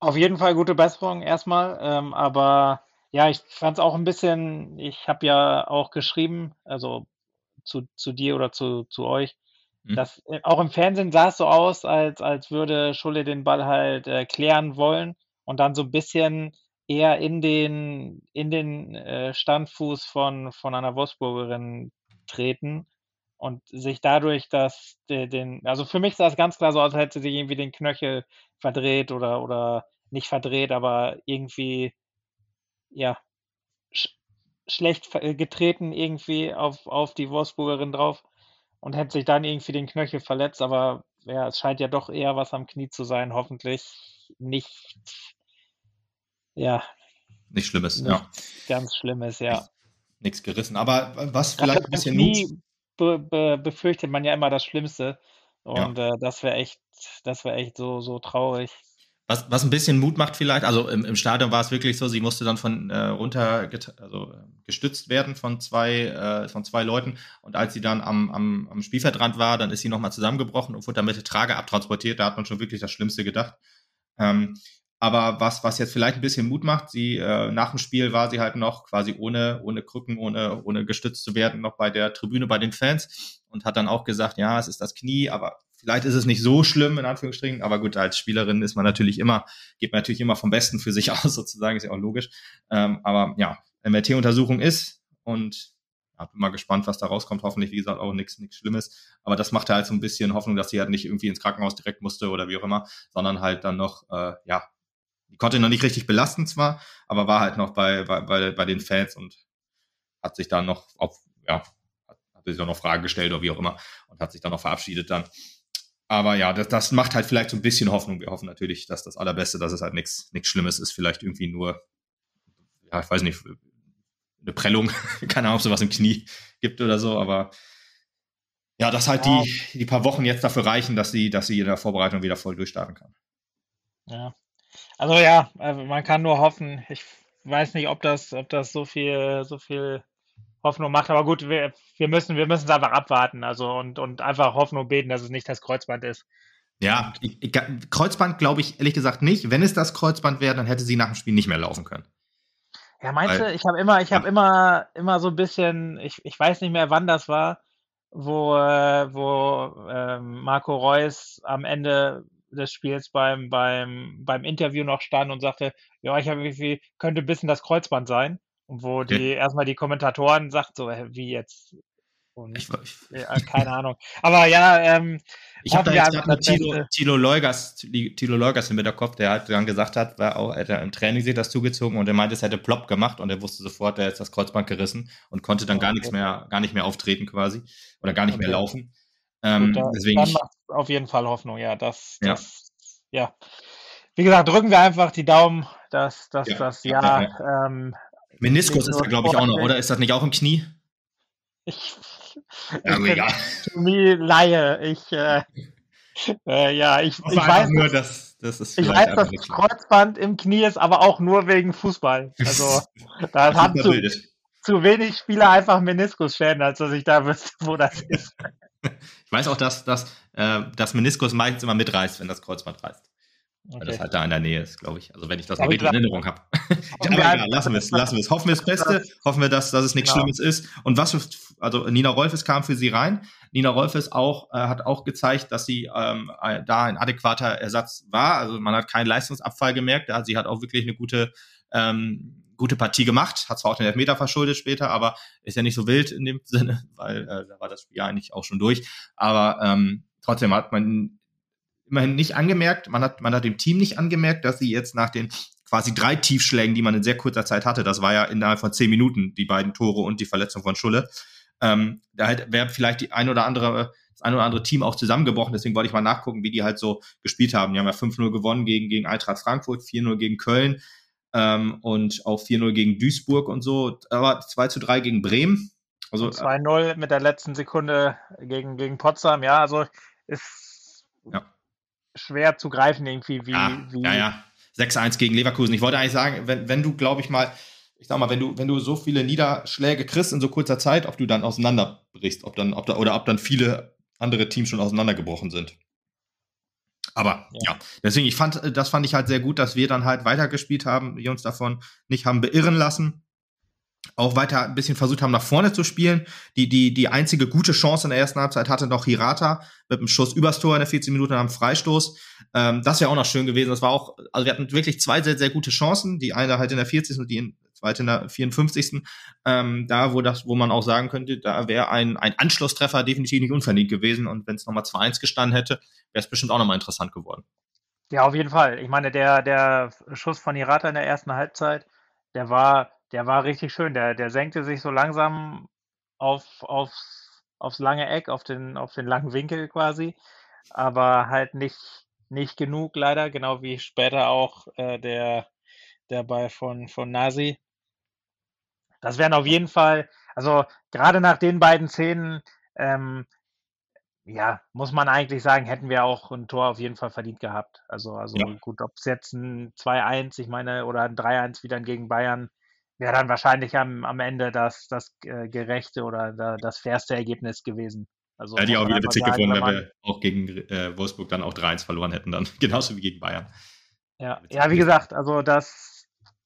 Auf jeden Fall gute Besserung erstmal, ähm, aber ja, ich fand es auch ein bisschen, ich habe ja auch geschrieben, also zu, zu dir oder zu, zu euch. Das, äh, auch im Fernsehen sah es so aus, als, als würde Schulle den Ball halt äh, klären wollen und dann so ein bisschen eher in den, in den äh, Standfuß von, von einer Wolfsburgerin treten und sich dadurch das, den, also für mich sah es ganz klar so aus, als hätte sie irgendwie den Knöchel verdreht oder, oder nicht verdreht, aber irgendwie, ja, sch schlecht getreten irgendwie auf, auf die Wolfsburgerin drauf und hätte sich dann irgendwie den Knöchel verletzt, aber ja, es scheint ja doch eher was am Knie zu sein, hoffentlich nicht, ja. Nicht Schlimmes, nicht ja. Ganz Schlimmes, ja. Nichts gerissen, aber was vielleicht ein bisschen Knie be, be, befürchtet man ja immer das Schlimmste und ja. äh, das wäre echt, das wäre echt so, so traurig. Was, was ein bisschen Mut macht vielleicht, also im, im Stadion war es wirklich so, sie musste dann von äh, runter also, gestützt werden von zwei, äh, von zwei Leuten und als sie dann am, am, am Spielfeldrand war, dann ist sie nochmal zusammengebrochen und wurde dann mit der Trage abtransportiert, da hat man schon wirklich das Schlimmste gedacht. Ähm, Aber was, was jetzt vielleicht ein bisschen Mut macht, sie äh, nach dem Spiel war sie halt noch quasi ohne, ohne Krücken, ohne, ohne gestützt zu werden, noch bei der Tribüne bei den Fans und hat dann auch gesagt, ja, es ist das Knie, aber vielleicht ist es nicht so schlimm, in Anführungsstrichen. Aber gut, als Spielerin ist man natürlich immer, geht man natürlich immer vom Besten für sich [LAUGHS] aus, sozusagen, ist ja auch logisch. Ähm, aber ja, MRT-Untersuchung ist und ja, bin mal gespannt, was da rauskommt. Hoffentlich, wie gesagt, auch nichts nichts Schlimmes. Aber das macht halt so ein bisschen Hoffnung, dass sie halt nicht irgendwie ins Krankenhaus direkt musste oder wie auch immer, sondern halt dann noch, äh, ja, die konnte noch nicht richtig belasten zwar, aber war halt noch bei, bei, bei, bei den Fans und hat sich dann noch auf, ja, hat, hat sich dann noch Fragen gestellt oder wie auch immer und hat sich dann noch verabschiedet dann. Aber ja, das, das macht halt vielleicht so ein bisschen Hoffnung. Wir hoffen natürlich, dass das Allerbeste, dass es halt nichts nichts Schlimmes ist, vielleicht irgendwie nur, ja, ich weiß nicht, eine Prellung, [LAUGHS] keine Ahnung, ob sowas im Knie gibt oder so, aber ja, dass halt ja. die, die paar Wochen jetzt dafür reichen, dass sie, dass sie in der Vorbereitung wieder voll durchstarten kann. Ja, also ja, also man kann nur hoffen. Ich weiß nicht, ob das, ob das so viel, so viel Hoffnung macht, aber gut, wir, wir müssen, wir müssen es einfach abwarten, also und, und einfach Hoffnung beten, dass es nicht das Kreuzband ist. Ja, Kreuzband glaube ich ehrlich gesagt nicht. Wenn es das Kreuzband wäre, dann hätte sie nach dem Spiel nicht mehr laufen können. Ja, meinst Weil, du, ich habe immer, ich habe immer, immer so ein bisschen, ich, ich weiß nicht mehr, wann das war, wo, äh, wo äh, Marco Reus am Ende des Spiels beim, beim, beim Interview noch stand und sagte, ja, ich habe irgendwie, könnte ein bisschen das Kreuzband sein. Und wo die okay. erstmal die Kommentatoren sagt, so, wie jetzt? Und, ich, ich, ja, keine Ahnung. Aber ja, ähm, ich habe da jetzt gerade Tilo, Tilo Leugas, Tilo Leugas im Hinterkopf, der halt dann gesagt hat, war auch, er hat im Training sich das zugezogen und er meinte, es hätte plopp gemacht und er wusste sofort, er ist das Kreuzband gerissen und konnte dann okay. gar nichts mehr, gar nicht mehr auftreten quasi oder gar nicht okay. mehr laufen. Ähm, Gut, da, deswegen dann macht auf jeden Fall Hoffnung, ja. Das, das, ja. Wie gesagt, drücken wir einfach die Daumen, dass, dass ja, das Jahr. Ja, ähm, Meniskus ist da, glaube ich, auch noch, oder? Ist das nicht auch im Knie? Ich, [LAUGHS] ja, ich Laie. Ich, äh, äh, ja, ich, ich weiß, nur, dass, dass es ich weiß, dass das Kreuzband im Knie ist, aber auch nur wegen Fußball. [LAUGHS] Also, da haben zu, zu wenig Spieler einfach Meniskusschäden, als dass ich da wüsste, wo das ist. [LAUGHS] Ich weiß auch, dass, dass äh, das Meniskus meistens immer mitreißt, wenn das Kreuzband reißt. Okay. Weil das halt da in der Nähe ist, glaube ich. Also wenn ich das noch richtig in Erinnerung habe. [LAUGHS] Aber egal, lassen wir es, lassen wir es. Hoffen wir das Beste, hoffen wir, dass, dass es nichts genau. Schlimmes ist. Und was für, also Nina Rolfes kam für sie rein. Nina Rolfes auch, äh, hat auch gezeigt, dass sie ähm, äh, da ein adäquater Ersatz war. Also man hat keinen Leistungsabfall gemerkt. Ja, sie hat auch wirklich eine gute, ähm, gute Partie gemacht, hat zwar auch den Elfmeter verschuldet später, aber ist ja nicht so wild in dem [LAUGHS] Sinne, weil äh, da war das Spiel eigentlich auch schon durch. Aber ähm, trotzdem hat man immerhin nicht angemerkt, man hat, man hat dem Team nicht angemerkt, dass sie jetzt nach den quasi drei Tiefschlägen, die man in sehr kurzer Zeit hatte, das war ja innerhalb von zehn Minuten, die beiden Tore und die Verletzung von Schulle, ähm, da halt wäre vielleicht die ein oder andere, das ein oder andere Team auch zusammengebrochen. Deswegen wollte ich mal nachgucken, wie die halt so gespielt haben. Die haben ja 5-0 gewonnen gegen, gegen Eintracht Frankfurt, 4-0 gegen Köln ähm, und auch 4-0 gegen Duisburg und so. Aber 2 zu 3 gegen Bremen. Also 2-0 mit der letzten Sekunde gegen, gegen Potsdam, ja, also ist ja. schwer zu greifen irgendwie, wie. Ja, wie ja, ja. 6-1 gegen Leverkusen. Ich wollte eigentlich sagen, wenn, wenn du, glaube ich mal, ich sag mal, wenn du, wenn du so viele Niederschläge kriegst in so kurzer Zeit, ob du dann auseinanderbrichst, ob dann, ob da, oder ob dann viele andere Teams schon auseinandergebrochen sind. Aber ja. ja. deswegen, ich fand, das fand ich halt sehr gut, dass wir dann halt weitergespielt haben, wir uns davon nicht haben beirren lassen. Auch weiter ein bisschen versucht haben, nach vorne zu spielen. Die, die, die einzige gute Chance in der ersten Halbzeit hatte noch Hirata mit einem Schuss übers Tor in der 14 Minuten am Freistoß. Ähm, das wäre auch noch schön gewesen. Das war auch, also wir hatten wirklich zwei sehr, sehr gute Chancen. Die eine halt in der 40. und die in, zweite in der 54. Ähm, da, wo das, wo man auch sagen könnte, da wäre ein, ein Anschlusstreffer definitiv nicht unverdient gewesen. Und wenn es nochmal 2-1 gestanden hätte, wäre es bestimmt auch nochmal interessant geworden. Ja, auf jeden Fall. Ich meine, der, der Schuss von Hirata in der ersten Halbzeit, der war, der war richtig schön. Der, der senkte sich so langsam auf, aufs, aufs lange Eck, auf den, auf den langen Winkel quasi. Aber halt nicht, nicht genug leider, genau wie später auch äh, der, der Ball von, von Nasi. Das wären auf jeden Fall, also gerade nach den beiden Szenen, ähm, ja, muss man eigentlich sagen, hätten wir auch ein Tor auf jeden Fall verdient gehabt. Also, also ja. gut, ob es jetzt ein 2-1, ich meine, oder ein 3-1 wieder gegen Bayern, wäre dann wahrscheinlich am, am Ende das, das äh, gerechte oder da, das fairste Ergebnis gewesen. Also, ja, die auch wieder witzig gefunden, wenn wir auch gegen äh, Wolfsburg dann auch 3-1 verloren hätten, dann [LAUGHS] genauso wie gegen Bayern. Ja, ja wie gesagt, also das,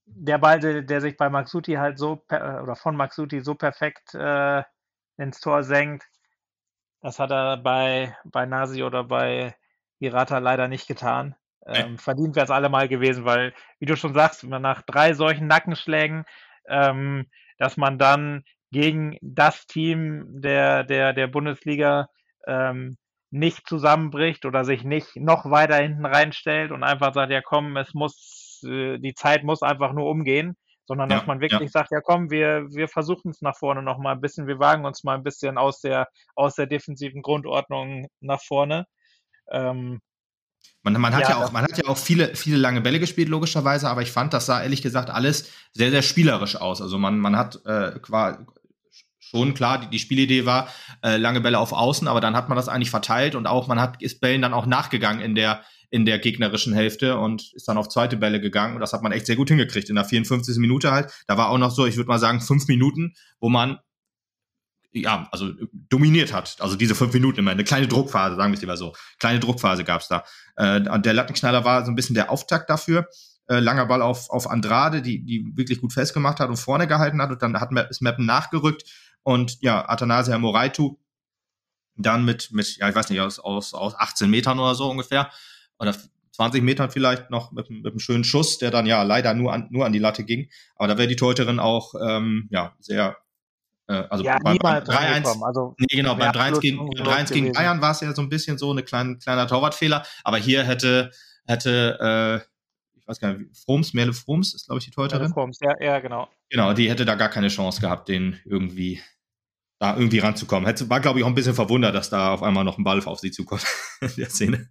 der Ball, der, der sich bei Maxuti halt so, oder von Maxuti so perfekt äh, ins Tor senkt, das hat er bei, bei Nasi oder bei Hirata leider nicht getan. Ähm, verdient wäre es allemal gewesen, weil, wie du schon sagst, nach drei solchen Nackenschlägen, ähm, dass man dann gegen das Team der, der, der Bundesliga ähm, nicht zusammenbricht oder sich nicht noch weiter hinten reinstellt und einfach sagt, ja komm, es muss, äh, die Zeit muss einfach nur umgehen sondern ja, dass man wirklich ja. sagt, ja komm, wir, wir versuchen es nach vorne noch mal ein bisschen, wir wagen uns mal ein bisschen aus der, aus der defensiven Grundordnung nach vorne. Ähm, man, man, hat ja, ja auch, man hat ja auch viele, viele lange Bälle gespielt, logischerweise, aber ich fand, das sah ehrlich gesagt alles sehr, sehr spielerisch aus. Also man, man hat äh, schon klar, die, die Spielidee war äh, lange Bälle auf Außen, aber dann hat man das eigentlich verteilt und auch man hat ist Bällen dann auch nachgegangen in der in der gegnerischen Hälfte und ist dann auf zweite Bälle gegangen und das hat man echt sehr gut hingekriegt in der 54. Minute halt. Da war auch noch so, ich würde mal sagen, fünf Minuten, wo man ja, also dominiert hat. Also diese fünf Minuten immer, eine kleine Druckphase, sagen wir es lieber so. Kleine Druckphase gab's da. Äh, der Lattenknaller war so ein bisschen der Auftakt dafür. Äh, langer Ball auf, auf Andrade, die, die wirklich gut festgemacht hat und vorne gehalten hat. Und dann hat ist Mappen nachgerückt und ja, Athanasia Moraitu dann mit, mit, ja, ich weiß nicht, aus, aus, aus 18 Metern oder so ungefähr, oder 20 Metern vielleicht noch mit, mit einem schönen Schuss, der dann ja leider nur an, nur an die Latte ging. Aber da wäre die Torhüterin auch ähm, ja, sehr äh, also ja, beim, beim 3-1, also nee, genau, beim 3-1 gegen, 3 gegen Bayern war es ja so ein bisschen so eine kleine, kleiner Torwartfehler, aber hier hätte, hätte äh, ich weiß gar nicht, Froms, Merle Froms ist, glaube ich, die Torhüterin. Froms, ja, ja, genau. Genau, die hätte da gar keine Chance gehabt, den irgendwie da irgendwie ranzukommen. Hätte, war, glaube ich, auch ein bisschen verwundert, dass da auf einmal noch ein Ball auf sie zukommt [LAUGHS] in der Szene.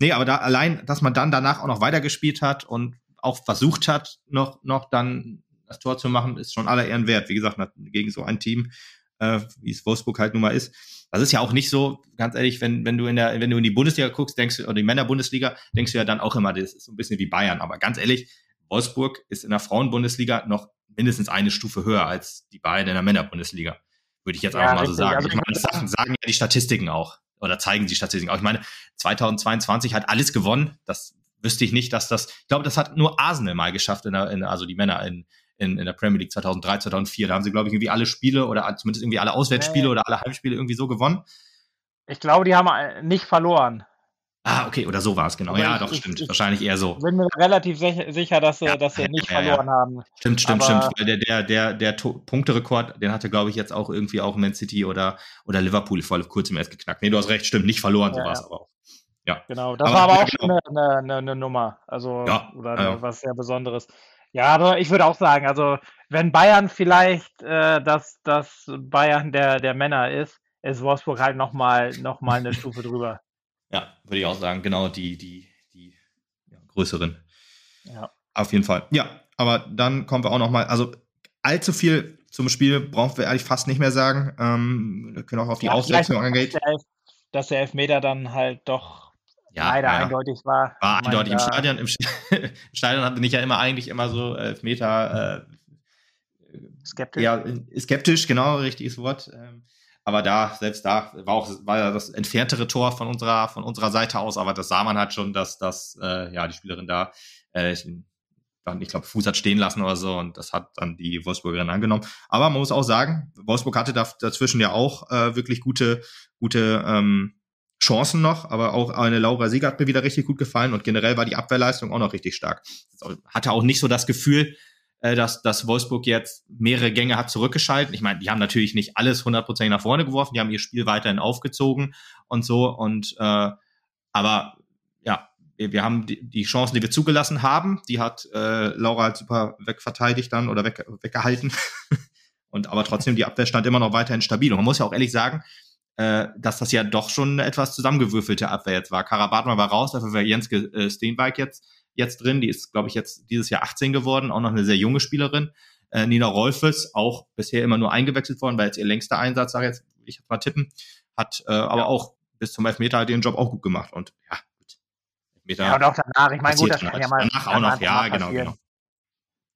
Nee, aber da allein, dass man dann danach auch noch weitergespielt hat und auch versucht hat, noch, noch dann das Tor zu machen, ist schon aller Ehren wert. Wie gesagt, gegen so ein Team, äh, wie es Wolfsburg halt nun mal ist. Das ist ja auch nicht so, ganz ehrlich, wenn, wenn du in der, wenn du in die Bundesliga guckst, denkst du, oder die Männerbundesliga, denkst du ja dann auch immer, das ist so ein bisschen wie Bayern. Aber ganz ehrlich, Wolfsburg ist in der Frauenbundesliga noch mindestens eine Stufe höher als die beiden in der Männerbundesliga. Würde ich jetzt ja, einfach mal richtig. so sagen. Also, ich meine, das sagen, sagen ja die Statistiken auch. Oder zeigen die Statistiken auch. Ich meine, 2022 hat alles gewonnen. Das wüsste ich nicht, dass das, ich glaube, das hat nur Arsenal mal geschafft, in der, in, also die Männer in, in, in der Premier League 2003, 2004. Da haben sie, glaube ich, irgendwie alle Spiele oder zumindest irgendwie alle Auswärtsspiele nee. oder alle Heimspiele irgendwie so gewonnen. Ich glaube, die haben äh, nicht verloren. Ah, okay, oder so war es, genau. Aber ja, ich, doch, ich, stimmt. Ich, Wahrscheinlich eher so. Ich bin mir relativ sicher, dass sie, ja, dass sie nicht ja, verloren ja. haben. Stimmt, stimmt, Aber stimmt. Weil der, der, der, der Punkterekord, den hatte, glaube ich, jetzt auch irgendwie auch Man City oder, oder Liverpool vor kurzem erst geknackt. Nee, du hast recht, stimmt, nicht verloren, so war es aber auch. Ja. Genau, das aber, war aber auch genau. schon eine, eine, eine, Nummer. Also, oder eine, was sehr Besonderes. Ja, aber ich würde auch sagen, also, wenn Bayern vielleicht äh, das, das Bayern der, der Männer ist, ist Wolfsburg halt nochmal noch mal eine Stufe drüber. Ja, würde ich auch sagen, genau die, die, die ja, größeren. Ja. Auf jeden Fall. Ja, aber dann kommen wir auch noch mal, also allzu viel zum Spiel brauchen wir eigentlich fast nicht mehr sagen. Ähm, wir können auch auf die ja, Auswechslung angehen. Dass der Elfmeter dann halt doch ja, leider ja. eindeutig war. War eindeutig. Im Stadion, im, [LAUGHS] Stadion hatte ich ja immer eigentlich immer so Elfmeter äh, skeptisch. Ja, skeptisch, genau, richtiges Wort. Ähm, aber da, selbst da, war auch war ja das entferntere Tor von unserer, von unserer Seite aus, aber das sah man halt schon, dass, dass äh, ja, die Spielerin da, äh, ich, ich glaube, Fuß hat stehen lassen oder so und das hat dann die Wolfsburgerin angenommen. Aber man muss auch sagen, Wolfsburg hatte da, dazwischen ja auch äh, wirklich gute, gute ähm, Chancen noch, aber auch eine Laura Sieger hat mir wieder richtig gut gefallen und generell war die Abwehrleistung auch noch richtig stark. Hatte auch nicht so das Gefühl, äh, dass, dass Wolfsburg jetzt mehrere Gänge hat zurückgeschalten. Ich meine, die haben natürlich nicht alles hundertprozentig nach vorne geworfen, die haben ihr Spiel weiterhin aufgezogen und so. Und äh, aber ja, wir, haben die, die Chancen, die wir zugelassen haben, die hat äh, Laura halt super wegverteidigt dann oder weg, weggehalten. [LAUGHS] und aber trotzdem, die Abwehr stand immer noch weiterhin stabil. Und man muss ja auch ehrlich sagen, äh, dass das ja doch schon eine etwas zusammengewürfelte Abwehr jetzt war. Karabatman war raus, dafür war Jens äh, Steenbeik jetzt jetzt drin. Die ist, glaube ich, jetzt dieses Jahr 18 geworden, auch noch eine sehr junge Spielerin. Äh, Nina Rolfes, auch bisher immer nur eingewechselt worden, weil jetzt ihr längster Einsatz, sage jetzt, ich mal tippen, hat äh, aber ja. auch bis zum Elfmeter hat ihren Job auch gut gemacht. Und ja, gut. Elfmeter ja, und auch danach, ich meine, gut, das kann ja mal. Danach auch noch, ja, genau, genau.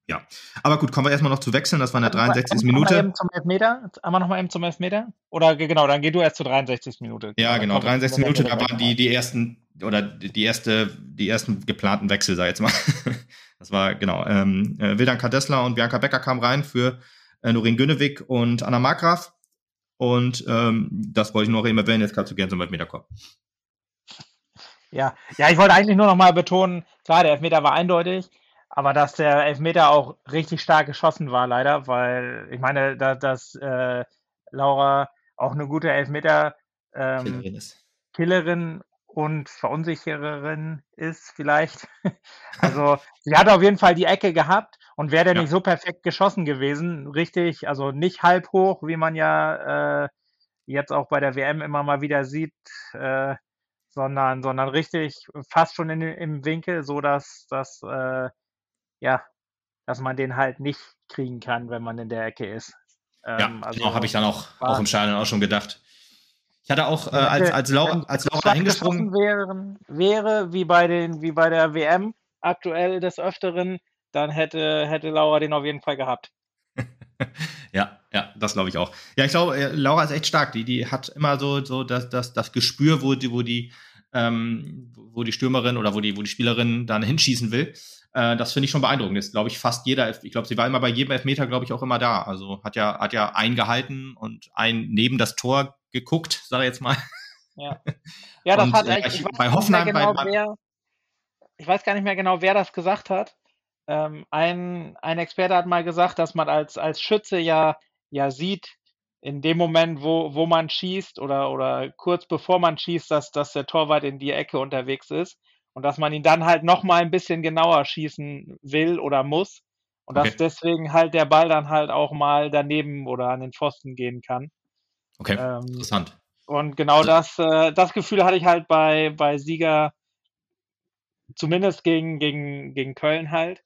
Ja, aber gut, kommen wir erstmal noch zu wechseln. Das war in der 63. Minute. Einmal zum Elfmeter. Einmal noch mal eben zum Elfmeter. Oder genau, dann geh du erst zur 63. Minute. Ja, genau, 63. Minute. Da waren die, die ersten oder die erste, die ersten geplanten Wechsel, sag ich jetzt mal. [LAUGHS] Das war, genau, ähm, äh, Wildan Kadessler und Bianca Becker kamen rein für äh, Norin Günnewig und Anna Markgraf. Und ähm, das wollte ich noch eben erwähnen, jetzt kannst du gerne zum Elfmeter kommen. Ja, ja, ich wollte eigentlich nur noch mal betonen, klar, der Elfmeter war eindeutig, aber dass der Elfmeter auch richtig stark geschossen war, leider, weil ich meine, da, dass äh, Laura auch eine gute Elfmeter ähm, Killerin, ist. Killerin und Verunsichererin ist vielleicht. [LAUGHS] also sie hat auf jeden Fall die Ecke gehabt und wäre der ja. nicht so perfekt geschossen gewesen, richtig, also nicht halb hoch, wie man ja äh, jetzt auch bei der WM immer mal wieder sieht, äh, sondern, sondern richtig fast schon in, im Winkel, so dass, dass äh, ja, dass man den halt nicht kriegen kann, wenn man in der Ecke ist. Ähm, ja, also genau, habe ich dann auch, auch im Stadion auch schon gedacht. Ich hatte auch äh, als, als, Laura, als Laura eingesprungen wäre, wäre, wie bei den, wie bei der WM aktuell des Öfteren, dann hätte, hätte Laura den auf jeden Fall gehabt. [LAUGHS] ja, ja, das glaube ich auch. Ja, ich glaube, äh, Laura ist echt stark. Die, die hat immer so, so das, das, das Gespür, wo die, wo die, ähm, wo die Stürmerin oder wo die, wo die Spielerin dann hinschießen will. Äh, das finde ich schon beeindruckend. Das glaube ich fast jeder. Ich glaube, sie war immer bei jedem Elfmeter, glaube ich, auch immer da. Also hat ja, hat ja eingehalten und ein neben das Tor geguckt, sage ich jetzt mal. Ja, ja das und, hat äh, ich, bei Hoffenheim genau bei, wer, ich weiß gar nicht mehr genau, wer das gesagt hat. Ähm, ein, ein Experte hat mal gesagt, dass man als, als Schütze ja, ja sieht, in dem Moment, wo, wo man schießt oder, oder kurz bevor man schießt, dass, dass der Torwart in die Ecke unterwegs ist und dass man ihn dann halt noch mal ein bisschen genauer schießen will oder muss und okay. dass deswegen halt der Ball dann halt auch mal daneben oder an den Pfosten gehen kann. Okay, ähm, interessant. Und genau also, das, äh, das Gefühl hatte ich halt bei, bei Sieger, zumindest gegen, gegen, gegen Köln halt.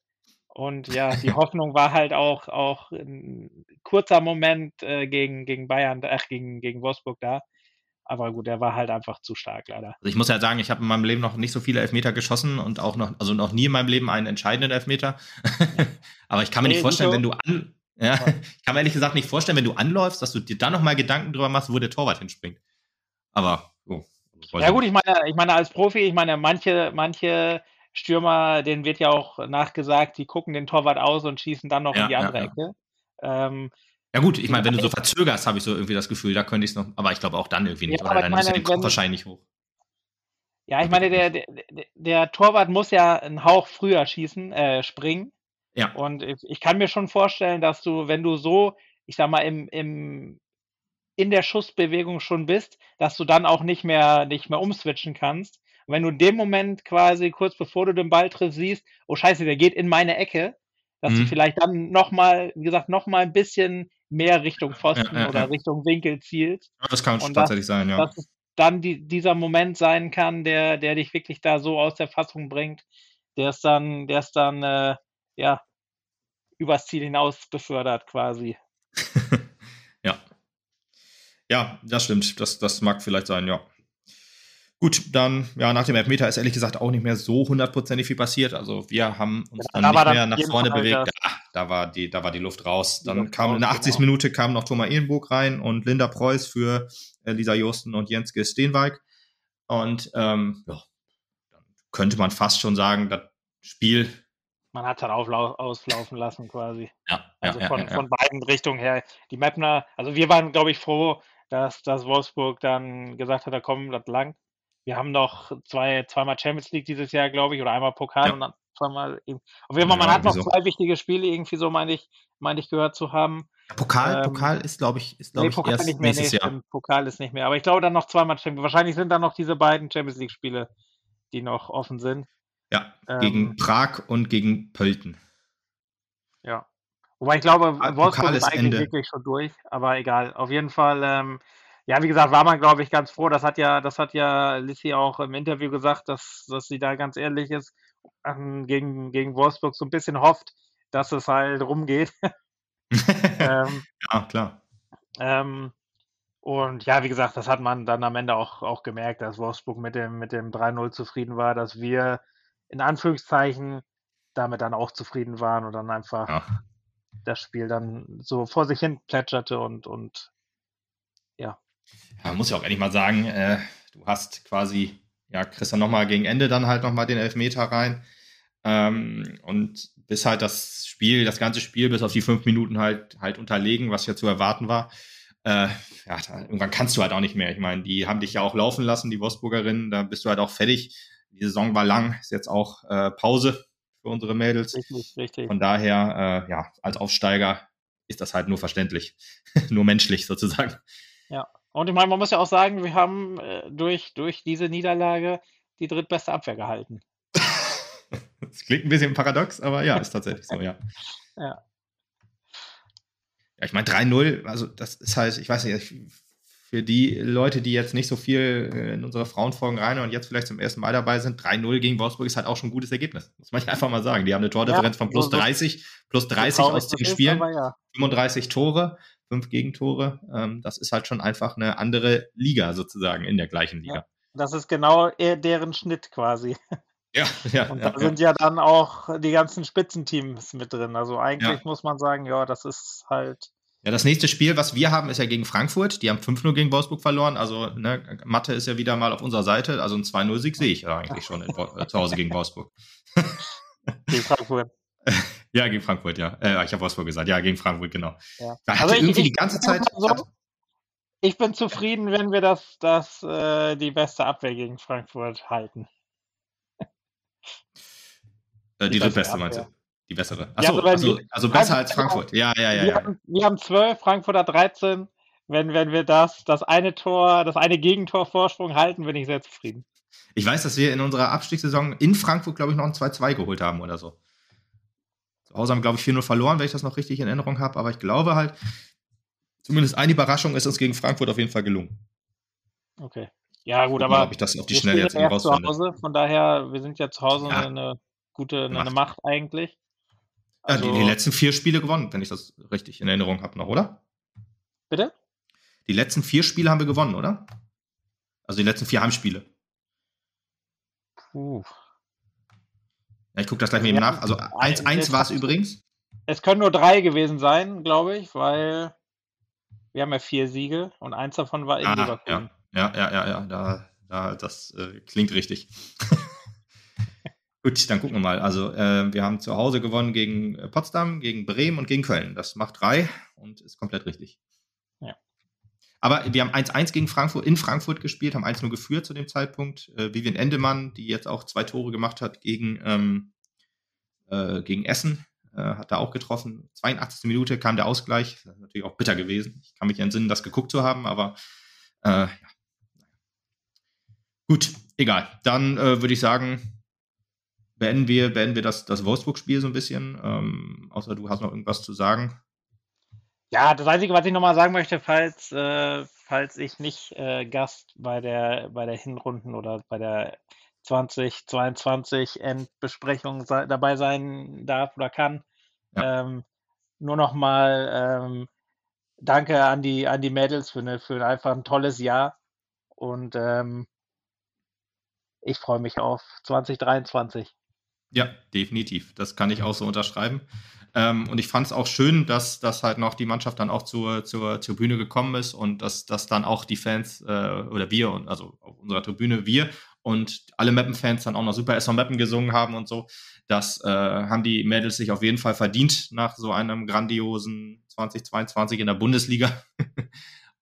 Und ja, die [LAUGHS] Hoffnung war halt auch, auch ein kurzer Moment äh, gegen, gegen Bayern, ach, gegen, gegen Wolfsburg da. Aber gut, der war halt einfach zu stark, leider. Also ich muss ja sagen, ich habe in meinem Leben noch nicht so viele Elfmeter geschossen und auch noch, also noch nie in meinem Leben einen entscheidenden Elfmeter. [LAUGHS] Aber ich kann mir nee, nicht vorstellen, wenn du an, ja, [LAUGHS] ich kann mir ehrlich gesagt nicht vorstellen, wenn du anläufst, dass du dir dann nochmal Gedanken drüber machst, wo der Torwart hinspringt. Aber, oh, Ja gut, ich meine, ich meine, als Profi, ich meine, manche, manche Stürmer, denen wird ja auch nachgesagt, die gucken den Torwart aus und schießen dann noch ja, in die andere ja, Ecke. Ähm, ja gut, ich meine, wenn du so verzögerst, habe ich so irgendwie das Gefühl, da könnte ich es noch, aber ich glaube auch dann irgendwie nicht, ja, oder? Dann meine, ist ja den Kopf wahrscheinlich hoch. Ja, ich meine, der, der, der, Torwart muss ja einen Hauch früher schießen, äh, springen. Ja. Und ich, ich, kann mir schon vorstellen, dass du, wenn du so, ich sag mal, im, im, in der Schussbewegung schon bist, dass du dann auch nicht mehr, nicht mehr umswitchen kannst. Und wenn du in dem Moment quasi kurz bevor du den Ball triffst, siehst, oh scheiße, der geht in meine Ecke, dass mhm. du vielleicht dann nochmal, wie gesagt, nochmal ein bisschen mehr Richtung Pfosten ja, ja, oder. Richtung Winkel zielt. das kann schon tatsächlich sein, ja. Dass es dann die, dieser Moment sein kann, der, der dich wirklich da so aus der Fassung bringt, der ist dann, der ist dann, äh, ja, übers Ziel hinaus befördert quasi. [LAUGHS] ja. Ja, das stimmt. Das, das mag vielleicht sein, ja. Gut, dann, ja, nach dem Elfmeter ist ehrlich gesagt auch nicht mehr so hundertprozentig viel passiert. Also wir haben uns ja, dann da nicht mehr nach vorne bewegt. Ja, da war die, da war die Luft raus. Dann Luft kam raus, in der 80. Genau. Minute kam noch Thomas Ehrenburg rein und Linda Preuß für äh, Lisa Josten und Jenske Steenwijk. Und ähm, ja, dann könnte man fast schon sagen, das Spiel. Man hat dann auslaufen lassen quasi. Ja, also ja, von, von beiden Richtungen her. Die Mapner, also wir waren, glaube ich, froh, dass, dass Wolfsburg dann gesagt hat, da kommen das lang wir haben noch zwei, zweimal Champions League dieses Jahr, glaube ich, oder einmal Pokal ja. und dann zweimal. Auf jeden Fall, man ja, hat noch wieso? zwei wichtige Spiele irgendwie so, meine ich, meine ich gehört zu haben. Pokal, ähm, Pokal ist, glaube ich, ist, glaube nee, ich, erst nicht mehr, nächstes nee, Jahr. Pokal ist nicht mehr. Aber ich glaube dann noch zweimal Champions League. Wahrscheinlich sind dann noch diese beiden Champions League Spiele, die noch offen sind. Ja, ähm, gegen Prag und gegen Pölten. Ja. Wobei ich glaube, Wolfsburg ist, ist eigentlich Ende. wirklich schon durch, aber egal. Auf jeden Fall, ähm, ja, wie gesagt, war man, glaube ich, ganz froh. Das hat ja, das hat ja Lissi auch im Interview gesagt, dass, dass sie da ganz ehrlich ist, ähm, gegen, gegen Wolfsburg so ein bisschen hofft, dass es halt rumgeht. [LAUGHS] ähm, [LAUGHS] ja, klar. Ähm, und ja, wie gesagt, das hat man dann am Ende auch, auch gemerkt, dass Wolfsburg mit dem, mit dem 3-0 zufrieden war, dass wir in Anführungszeichen damit dann auch zufrieden waren und dann einfach ja. das Spiel dann so vor sich hin plätscherte und, und ja, ja, man muss ja auch ehrlich mal sagen, äh, du hast quasi ja, kriegst dann nochmal gegen Ende dann halt nochmal den Elfmeter rein. Ähm, und bis halt das Spiel, das ganze Spiel bis auf die fünf Minuten halt, halt unterlegen, was ja zu erwarten war. Äh, ja, da, irgendwann kannst du halt auch nicht mehr. Ich meine, die haben dich ja auch laufen lassen, die Wolfsburgerinnen, da bist du halt auch fertig. Die Saison war lang, ist jetzt auch äh, Pause für unsere Mädels. Richtig, richtig. Von daher, äh, ja, als Aufsteiger ist das halt nur verständlich, [LAUGHS] nur menschlich sozusagen. Ja, und ich meine, man muss ja auch sagen, wir haben äh, durch, durch diese Niederlage die drittbeste Abwehr gehalten. [LAUGHS] das klingt ein bisschen paradox, aber ja, ist tatsächlich so, ja. [LAUGHS] ja. Ja, ich meine, 3-0, also das ist halt, ich weiß nicht, für die Leute, die jetzt nicht so viel äh, in unsere Frauenfolgen rein und jetzt vielleicht zum ersten Mal dabei sind, 3-0 gegen Wolfsburg ist halt auch schon ein gutes Ergebnis. Muss man einfach mal sagen. Die haben eine Tordifferenz ja, von plus 30, plus 30 aus 10 Spielen, ja. 35 Tore, 5 Gegentore. Ähm, das ist halt schon einfach eine andere Liga sozusagen in der gleichen Liga. Ja, das ist genau deren Schnitt quasi. [LAUGHS] Ja, ja. Und da ja, sind ja. dann auch die ganzen Spitzenteams mit drin. Also eigentlich muss man sagen, ja, das ist halt ja, das nächste Spiel, was wir haben, ist ja gegen Frankfurt. Die haben 5-0 gegen Wolfsburg verloren. Also, ne, Mathe ist ja wieder mal auf unserer Seite. Also ein 2-0-Sieg sehe ich ja eigentlich schon in, äh, [LAUGHS] zu Hause gegen Wolfsburg. Gegen Frankfurt. Ja, gegen Frankfurt, ja. Äh, ich habe Wolfsburg gesagt. Ja, gegen Frankfurt, genau. Ja. Da hatte also ich, irgendwie ich, die ganze Zeit. So, ich bin zufrieden, wenn wir das, das äh, die beste Abwehr gegen Frankfurt halten. Äh, die, die drittbeste meinst du? Die bessere. Achso, ja, also, also, also besser als Frankfurt. Ja, ja, ja. Wir, ja. Haben, wir haben 12, Frankfurt hat 13. Wenn, wenn wir das, das eine Tor, das eine Gegentor Vorsprung halten, bin ich sehr zufrieden. Ich weiß, dass wir in unserer Abstiegssaison in Frankfurt, glaube ich, noch ein 2-2 geholt haben oder so. Zu Hause haben, glaube ich, 4-0 verloren, wenn ich das noch richtig in Erinnerung habe. Aber ich glaube halt, zumindest eine Überraschung ist uns gegen Frankfurt auf jeden Fall gelungen. Okay. Ja, gut, aber. Ob ich das auf die Schnelle jetzt rausfinde. Von daher, wir sind ja zu Hause ja. eine gute eine Macht. Macht eigentlich. Ja, die, die, also letzten vier Spiele gewonnen, wenn ich das richtig in Erinnerung habe noch, oder? Bitte? Die letzten vier Spiele haben wir gewonnen, oder? Also die letzten vier Heimspiele. Puh. Ja, ich gucke das gleich mal eben nach. Also 1-1 war es übrigens. Es können nur drei gewesen sein, glaube ich, weil wir haben ja vier Siege und eins davon war in ah, Leverkusen. Ja, ja, ja, ja, da, da, das äh, klingt richtig. [LAUGHS] Gut, dann gucken wir mal. Also äh, wir haben zu Hause gewonnen gegen äh, Potsdam, gegen Bremen und gegen Köln. Das macht drei und ist komplett richtig. Aber wir haben 1-1 gegen Frankfurt in Frankfurt gespielt, haben 1-0 geführt zu dem Zeitpunkt. Äh, Vivian Endemann, die jetzt auch zwei Tore gemacht hat gegen, ähm, äh, gegen Essen, äh, hat da auch getroffen. 82. Minute kam der Ausgleich. Das ist natürlich auch bitter gewesen. Ich kann mich entsinnen, das geguckt zu haben, aber äh, ja. Gut, egal. Dann würde ich sagen, beenden wir, beenden wir das, das Wolfsburg-Spiel so ein bisschen. Ähm, außer du hast noch irgendwas zu sagen. Ja, das Einzige, was ich nochmal sagen möchte, falls, äh, falls ich nicht äh, Gast bei der, bei der Hinrunden oder bei der 2022 Endbesprechung se dabei sein darf oder kann, ja. ähm, nur nochmal ähm, danke an die, an die Mädels für, eine, für einfach ein tolles Jahr und ähm, ich freue mich auf 2023. Ja, definitiv. Das kann ich auch so unterschreiben. Ähm, und ich fand es auch schön, dass, dass halt noch die Mannschaft dann auch zur, zur, zur Bühne gekommen ist und dass, dass dann auch die Fans äh, oder wir und also auf unserer Tribüne wir und alle Mappen-Fans dann auch noch super SV Mappen gesungen haben und so. Das äh, haben die Mädels sich auf jeden Fall verdient nach so einem grandiosen 2022 in der Bundesliga.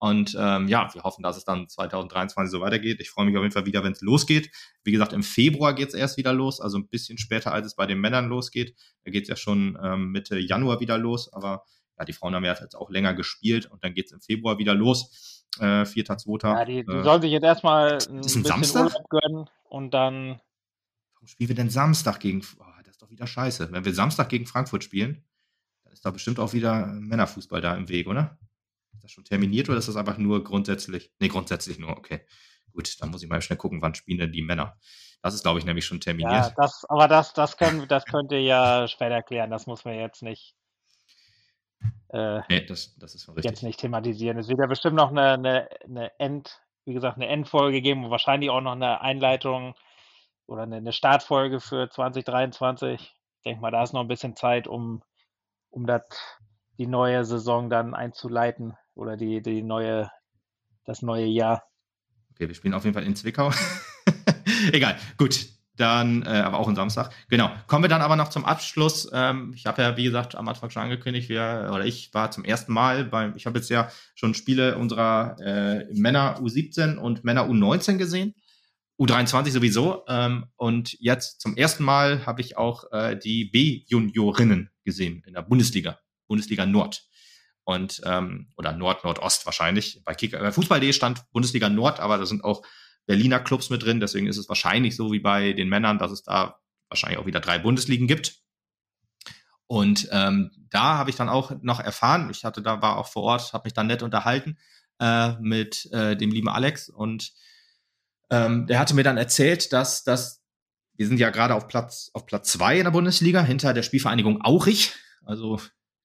Und ähm, ja, wir hoffen, dass es dann 2023 so weitergeht. Ich freue mich auf jeden Fall wieder, wenn es losgeht. Wie gesagt, im Februar geht es erst wieder los, also ein bisschen später, als es bei den Männern losgeht. Da geht es ja schon ähm, Mitte Januar wieder los, aber ja, die Frauen haben ja jetzt auch länger gespielt und dann geht es im Februar wieder los. Äh, 4.2. Ja, die, die äh, sollen sich jetzt erstmal ein, ein Samstag? Urlaub gönnen und dann. Warum spielen wir denn Samstag gegen. Oh, das ist doch wieder scheiße. Wenn wir Samstag gegen Frankfurt spielen, dann ist da bestimmt auch wieder Männerfußball da im Weg, oder? Das schon terminiert oder ist das einfach nur grundsätzlich? Nee, grundsätzlich nur, okay. Gut, dann muss ich mal schnell gucken, wann spielen denn die Männer. Das ist, glaube ich, nämlich schon terminiert. Ja, das, aber das, das, können, das könnt ihr ja später erklären. Das muss man jetzt nicht. Äh, nee, das, das ist richtig. Jetzt nicht thematisieren. Es wird ja bestimmt noch eine, eine, eine End, wie gesagt, eine Endfolge geben und wahrscheinlich auch noch eine Einleitung oder eine, eine Startfolge für 2023. Ich denke mal, da ist noch ein bisschen Zeit, um, um das die neue Saison dann einzuleiten oder die, die neue, das neue Jahr. Okay, wir spielen auf jeden Fall in Zwickau. [LAUGHS] Egal, gut. Dann, äh, aber auch ein Samstag. Genau. Kommen wir dann aber noch zum Abschluss. Ähm, ich habe ja, wie gesagt, am Anfang schon angekündigt, wir, oder ich war zum ersten Mal beim, ich habe jetzt ja schon Spiele unserer äh, Männer U17 und Männer U19 gesehen. U23 sowieso. Ähm, und jetzt zum ersten Mal habe ich auch äh, die B-Juniorinnen gesehen in der Bundesliga, Bundesliga Nord. Und ähm, oder Nord, Nordost wahrscheinlich. Bei, bei Fußball.de stand Bundesliga Nord, aber da sind auch Berliner Clubs mit drin. Deswegen ist es wahrscheinlich so wie bei den Männern, dass es da wahrscheinlich auch wieder drei Bundesligen gibt. Und ähm, da habe ich dann auch noch erfahren, ich hatte da war auch vor Ort, habe mich dann nett unterhalten äh, mit äh, dem lieben Alex und ähm, der hatte mir dann erzählt, dass, dass wir sind ja gerade auf Platz auf Platz zwei in der Bundesliga hinter der Spielvereinigung Aurich. Also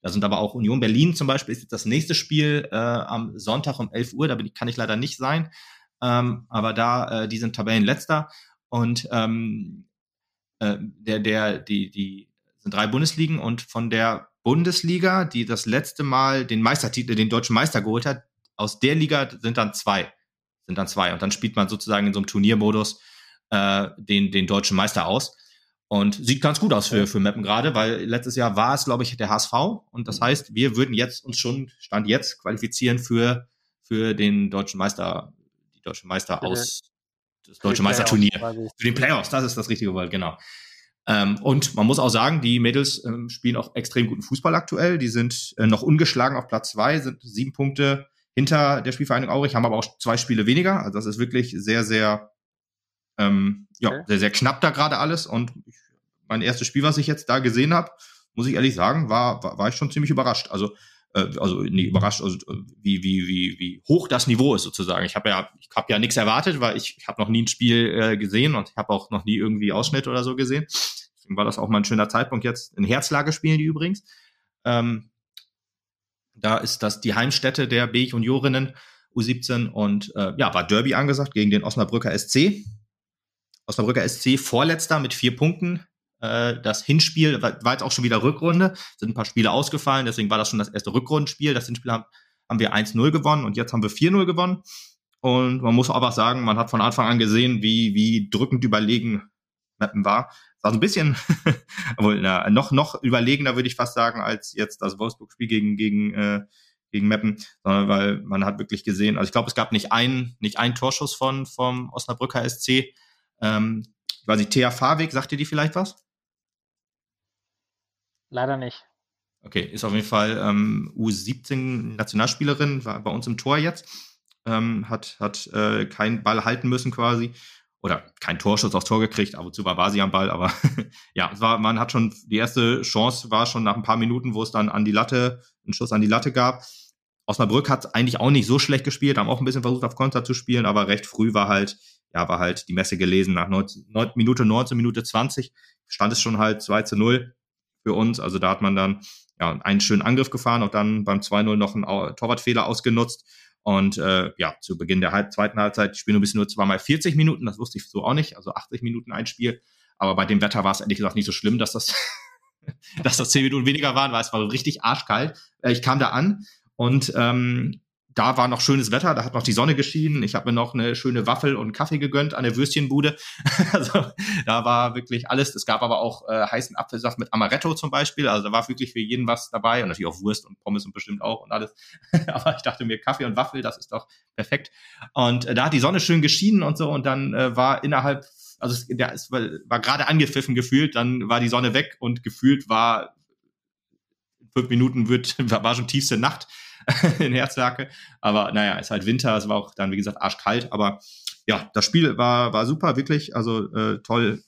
da sind aber auch Union Berlin zum Beispiel ist jetzt das nächste Spiel äh, am Sonntag um 11 Uhr. Da bin kann ich leider nicht sein. Ähm, aber da, äh, die sind Tabellenletzter und ähm, äh, der, der, die, die sind drei Bundesligen und von der Bundesliga, die das letzte Mal den Meistertitel, den deutschen Meister geholt hat, aus der Liga sind dann zwei sind dann zwei. Und dann spielt man sozusagen in so einem Turniermodus äh, den, den deutschen Meister aus. Und sieht ganz gut aus für, für Meppen gerade, weil letztes Jahr war es, glaube ich, der HSV. Und das heißt, wir würden jetzt uns schon, Stand jetzt, qualifizieren für, für den deutschen Meister, die deutsche Meister aus, das deutsche Meisterturnier. Für den Playoffs, das ist das richtige Wort, genau. Ähm, und man muss auch sagen, die Mädels ähm, spielen auch extrem guten Fußball aktuell. Die sind äh, noch ungeschlagen auf Platz zwei, sind sieben Punkte hinter der Spielvereinigung Aurich, haben aber auch zwei Spiele weniger. Also das ist wirklich sehr, sehr, ähm, ja, okay. sehr, sehr knapp da gerade alles. Und ich, mein erstes Spiel, was ich jetzt da gesehen habe, muss ich ehrlich sagen, war, war, war ich schon ziemlich überrascht. Also, äh, also nee, überrascht, also, wie, wie, wie, wie hoch das Niveau ist sozusagen. Ich habe ja, ich habe ja nichts erwartet, weil ich, ich habe noch nie ein Spiel äh, gesehen und ich habe auch noch nie irgendwie Ausschnitt oder so gesehen. Deswegen war das auch mal ein schöner Zeitpunkt jetzt. In Herzlage spielen die übrigens. Ähm, da ist das die Heimstätte der B-Juniorinnen U17 und äh, ja, war Derby angesagt gegen den Osnabrücker SC. Osnabrücker SC vorletzter mit vier Punkten. Äh, das Hinspiel war, jetzt auch schon wieder Rückrunde, sind ein paar Spiele ausgefallen, deswegen war das schon das erste Rückrundenspiel. Das Hinspiel haben, haben wir 1-0 gewonnen und jetzt haben wir 4-0 gewonnen. Und man muss aber sagen, man hat von Anfang an gesehen, wie, wie drückend überlegen Mappen war war so ein bisschen, [LAUGHS] obwohl, na, noch, noch überlegener würde ich fast sagen, als jetzt das Wolfsburg-Spiel gegen, gegen, äh, gegen Meppen, sondern weil man hat wirklich gesehen, also ich glaube, es gab nicht einen, nicht einen Torschuss von, vom Osnabrücker SC. Ähm, ich weiß nicht, Thea Fahrweg, sagt ihr die vielleicht was? Leider nicht. Okay, ist auf jeden Fall ähm, U17 Nationalspielerin, war bei uns im Tor jetzt, ähm, hat, hat äh, keinen Ball halten müssen quasi oder kein Torschuss aufs Tor gekriegt, ab und zu war, war sie am Ball, aber [LAUGHS] ja, es war, man hat schon, die erste Chance war schon nach ein paar Minuten, wo es dann an die Latte, einen Schuss an die Latte gab. Osnabrück hat eigentlich auch nicht so schlecht gespielt, haben auch ein bisschen versucht auf Konter zu spielen, aber recht früh war halt, ja, war halt die Messe gelesen. Nach 19, 9, Minute 19, Minute 20 stand es schon halt 2 zu 0 für uns. Also da hat man dann ja, einen schönen Angriff gefahren und dann beim 2-0 noch einen Torwartfehler ausgenutzt. Und äh, ja, zu Beginn der halb, zweiten Halbzeit spielen wir bis nur zweimal 40 Minuten, das wusste ich so auch nicht, also 80 Minuten ein Spiel. Aber bei dem Wetter war es ehrlich gesagt nicht so schlimm, dass das, [LAUGHS] dass das 10 Minuten weniger waren, weil es war richtig arschkalt. Äh, ich kam da an und ähm, da war noch schönes Wetter, da hat noch die Sonne geschienen. Ich habe mir noch eine schöne Waffel und Kaffee gegönnt an der Würstchenbude. [LAUGHS] also da war wirklich alles. Es gab aber auch äh, heißen Apfelsaft mit Amaretto zum Beispiel. Also da war wirklich für jeden was dabei und natürlich auch Wurst und Pommes und bestimmt auch und alles. [LAUGHS] aber ich dachte mir, Kaffee und Waffel, das ist doch perfekt. Und äh, da hat die Sonne schön geschienen und so und dann äh, war innerhalb also es, der, es war, war gerade angepfiffen gefühlt, dann war die Sonne weg und gefühlt war fünf Minuten wird, [LAUGHS] war schon tiefste Nacht. [LAUGHS] in Herzwerke. Aber naja, ist halt Winter, es war auch dann, wie gesagt, arschkalt. Aber ja, das Spiel war, war super, wirklich. Also äh, toll,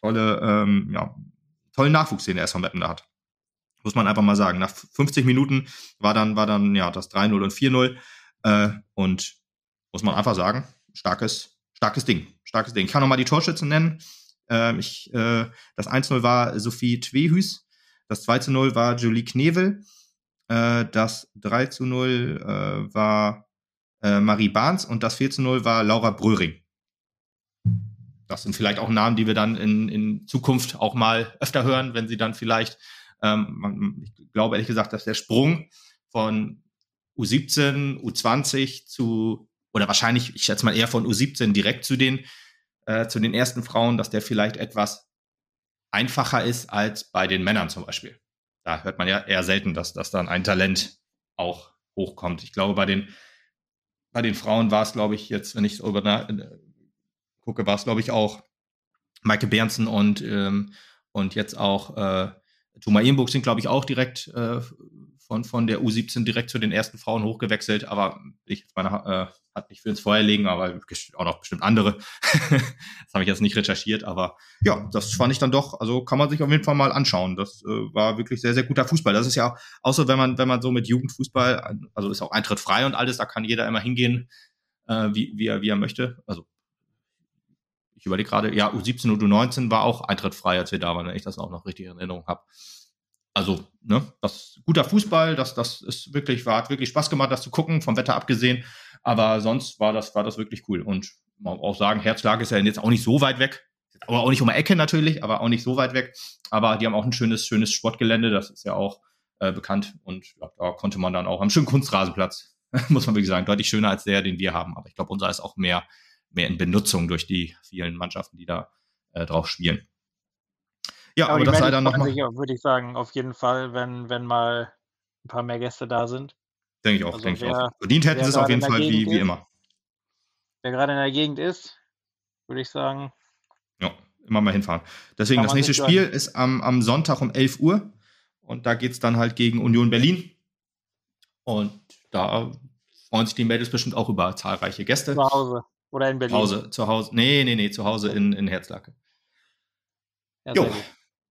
tolle, ähm, ja, tollen Nachwuchs, den der SV Meppen da hat. Muss man einfach mal sagen. Nach 50 Minuten war dann, war dann ja das 3-0 und 4-0. Äh, und muss man einfach sagen, starkes, starkes Ding. Starkes Ding. Ich kann nochmal die Torschützen nennen. Äh, ich, äh, das 1-0 war Sophie Twehüs. Das 2-0 war Julie Knevel. Äh, das 3 zu 0 äh, war äh, Marie Barnes und das 4 zu 0 war Laura Bröhring. Das sind vielleicht auch Namen, die wir dann in, in Zukunft auch mal öfter hören, wenn sie dann vielleicht, ähm, ich glaube ehrlich gesagt, dass der Sprung von U17, U20 zu, oder wahrscheinlich, ich schätze mal eher von U17 direkt zu den äh, zu den ersten Frauen, dass der vielleicht etwas einfacher ist als bei den Männern zum Beispiel. Da hört man ja eher selten, dass, dass dann ein Talent auch hochkommt. Ich glaube, bei den, bei den Frauen war es, glaube ich, jetzt, wenn ich darüber äh, gucke, war es, glaube ich, auch Maike Bernsen und, ähm, und jetzt auch äh, Thomas Ehrenburg sind, glaube ich, auch direkt äh, von, von der U17 direkt zu den ersten Frauen hochgewechselt, aber ich jetzt meine, äh, hat nicht für ins Feuer legen, aber auch noch bestimmt andere. [LAUGHS] das habe ich jetzt nicht recherchiert, aber ja, das fand ich dann doch, also kann man sich auf jeden Fall mal anschauen. Das äh, war wirklich sehr, sehr guter Fußball. Das ist ja außer wenn man, wenn man so mit Jugendfußball, also ist auch Eintritt frei und alles, da kann jeder immer hingehen, äh, wie, wie, er, wie er möchte. Also ich überlege gerade, ja, U17 und U19 war auch Eintritt frei, als wir da waren, wenn ich das auch noch richtig in Erinnerung habe. Also, ne, das guter Fußball, das, das ist wirklich, war, hat wirklich Spaß gemacht, das zu gucken, vom Wetter abgesehen. Aber sonst war das, war das wirklich cool. Und man auch sagen, Herzlage ist ja jetzt auch nicht so weit weg. Aber auch nicht um die Ecke natürlich, aber auch nicht so weit weg. Aber die haben auch ein schönes, schönes Sportgelände, das ist ja auch äh, bekannt. Und ja, da konnte man dann auch am schönen Kunstrasenplatz, [LAUGHS] muss man wirklich sagen, deutlich schöner als der, den wir haben. Aber ich glaube, unser ist auch mehr mehr in Benutzung durch die vielen Mannschaften, die da äh, drauf spielen. Ja, aber, aber das sei dann nochmal. Würde ich sagen, auf jeden Fall, wenn, wenn mal ein paar mehr Gäste da sind. Denke ich auch, also denke wer, ich auch. Verdient hätten sie es auf jeden Fall wie, wie immer. Wer gerade in der Gegend ist, würde ich sagen. Ja, immer mal hinfahren. Deswegen, das nächste Spiel hören. ist am, am Sonntag um 11 Uhr. Und da geht es dann halt gegen Union Berlin. Und da freuen sich die Mädels bestimmt auch über zahlreiche Gäste. Zu Hause. Oder in Berlin? Hause, zu Hause. Nee, nee, nee, zu Hause in, in Herzlake. Ja, jo,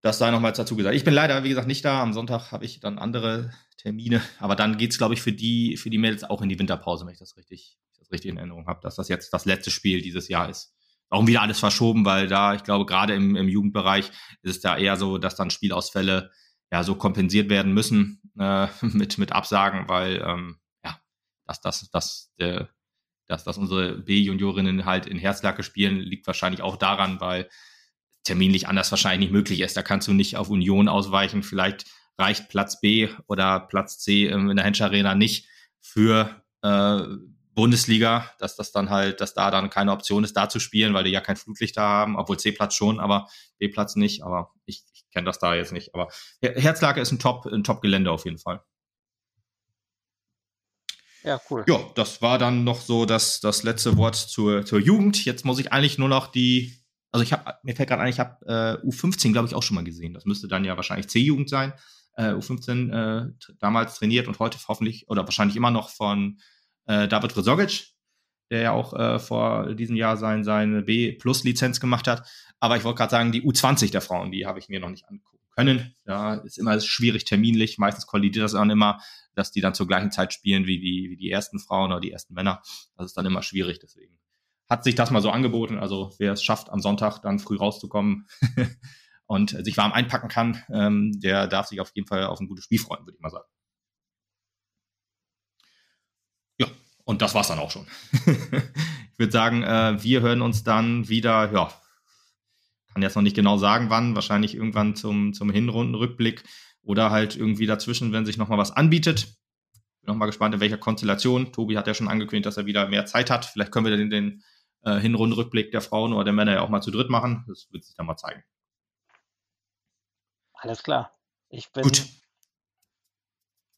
das sei nochmal dazu gesagt. Ich bin leider, wie gesagt, nicht da. Am Sonntag habe ich dann andere Termine. Aber dann geht es, glaube ich, für die, für die Mädels auch in die Winterpause, wenn ich das richtig, das richtig in Erinnerung habe, dass das jetzt das letzte Spiel dieses Jahr ist. Warum wieder alles verschoben, weil da, ich glaube, gerade im, im Jugendbereich ist es da eher so, dass dann Spielausfälle ja so kompensiert werden müssen äh, [LAUGHS] mit, mit Absagen, weil ähm, ja, dass das, das der dass, dass unsere B-Juniorinnen halt in Herzlake spielen, liegt wahrscheinlich auch daran, weil terminlich anders wahrscheinlich nicht möglich ist. Da kannst du nicht auf Union ausweichen. Vielleicht reicht Platz B oder Platz C in der Hensch Arena nicht für äh, Bundesliga, dass das dann halt, dass da dann keine Option ist, da zu spielen, weil die ja kein Flutlicht da haben, obwohl C-Platz schon, aber B-Platz nicht. Aber ich, ich kenne das da jetzt nicht. Aber Herzlake ist ein Top, ein Top-Gelände auf jeden Fall. Ja, cool. Ja, das war dann noch so das, das letzte Wort zur, zur Jugend. Jetzt muss ich eigentlich nur noch die, also ich habe, mir fällt gerade ein, ich habe äh, U15, glaube ich, auch schon mal gesehen. Das müsste dann ja wahrscheinlich C-Jugend sein. Äh, U15 äh, damals trainiert und heute hoffentlich oder wahrscheinlich immer noch von äh, David Rezogic, der ja auch äh, vor diesem Jahr sein, seine B-Plus-Lizenz gemacht hat. Aber ich wollte gerade sagen, die U20 der Frauen, die habe ich mir noch nicht angeguckt können. Ja, ist immer schwierig terminlich. Meistens kollidiert das dann immer, dass die dann zur gleichen Zeit spielen wie die, wie die ersten Frauen oder die ersten Männer. Das ist dann immer schwierig. Deswegen hat sich das mal so angeboten. Also wer es schafft, am Sonntag dann früh rauszukommen [LAUGHS] und sich warm einpacken kann, ähm, der darf sich auf jeden Fall auf ein gutes Spiel freuen, würde ich mal sagen. Ja, und das war's dann auch schon. [LAUGHS] ich würde sagen, äh, wir hören uns dann wieder, ja, kann jetzt noch nicht genau sagen, wann, wahrscheinlich irgendwann zum, zum Hinrundenrückblick oder halt irgendwie dazwischen, wenn sich nochmal was anbietet. Bin nochmal gespannt, in welcher Konstellation. Tobi hat ja schon angekündigt, dass er wieder mehr Zeit hat. Vielleicht können wir den, den äh, Hinrundenrückblick der Frauen oder der Männer ja auch mal zu dritt machen. Das wird sich dann mal zeigen. Alles klar. Ich bin Gut.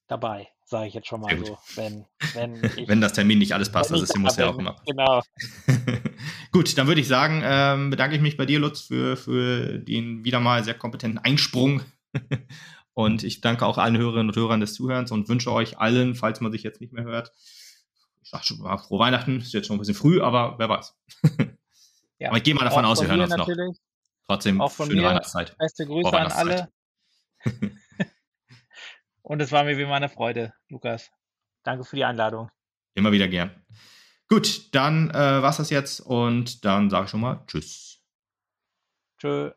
dabei, sage ich jetzt schon mal so. Wenn, wenn, [LAUGHS] ich, wenn das Termin nicht alles passt, das ist, muss ja auch immer. Genau. [LAUGHS] Gut, dann würde ich sagen, ähm, bedanke ich mich bei dir, Lutz, für, für den wieder mal sehr kompetenten Einsprung. [LAUGHS] und ich danke auch allen Hörerinnen und Hörern des Zuhörens und wünsche euch allen, falls man sich jetzt nicht mehr hört, sag schon frohe Weihnachten, ist jetzt schon ein bisschen früh, aber wer weiß. [LAUGHS] Ja, aber ich gehe mal davon aus, wir hören uns noch. Trotzdem auch von schöne mir Weihnachtszeit. Beste Grüße an alle. [LAUGHS] und es war mir wie immer eine Freude, Lukas. Danke für die Einladung. Immer wieder gern. Gut, dann äh, war's das jetzt und dann sage ich schon mal Tschüss. Tschö.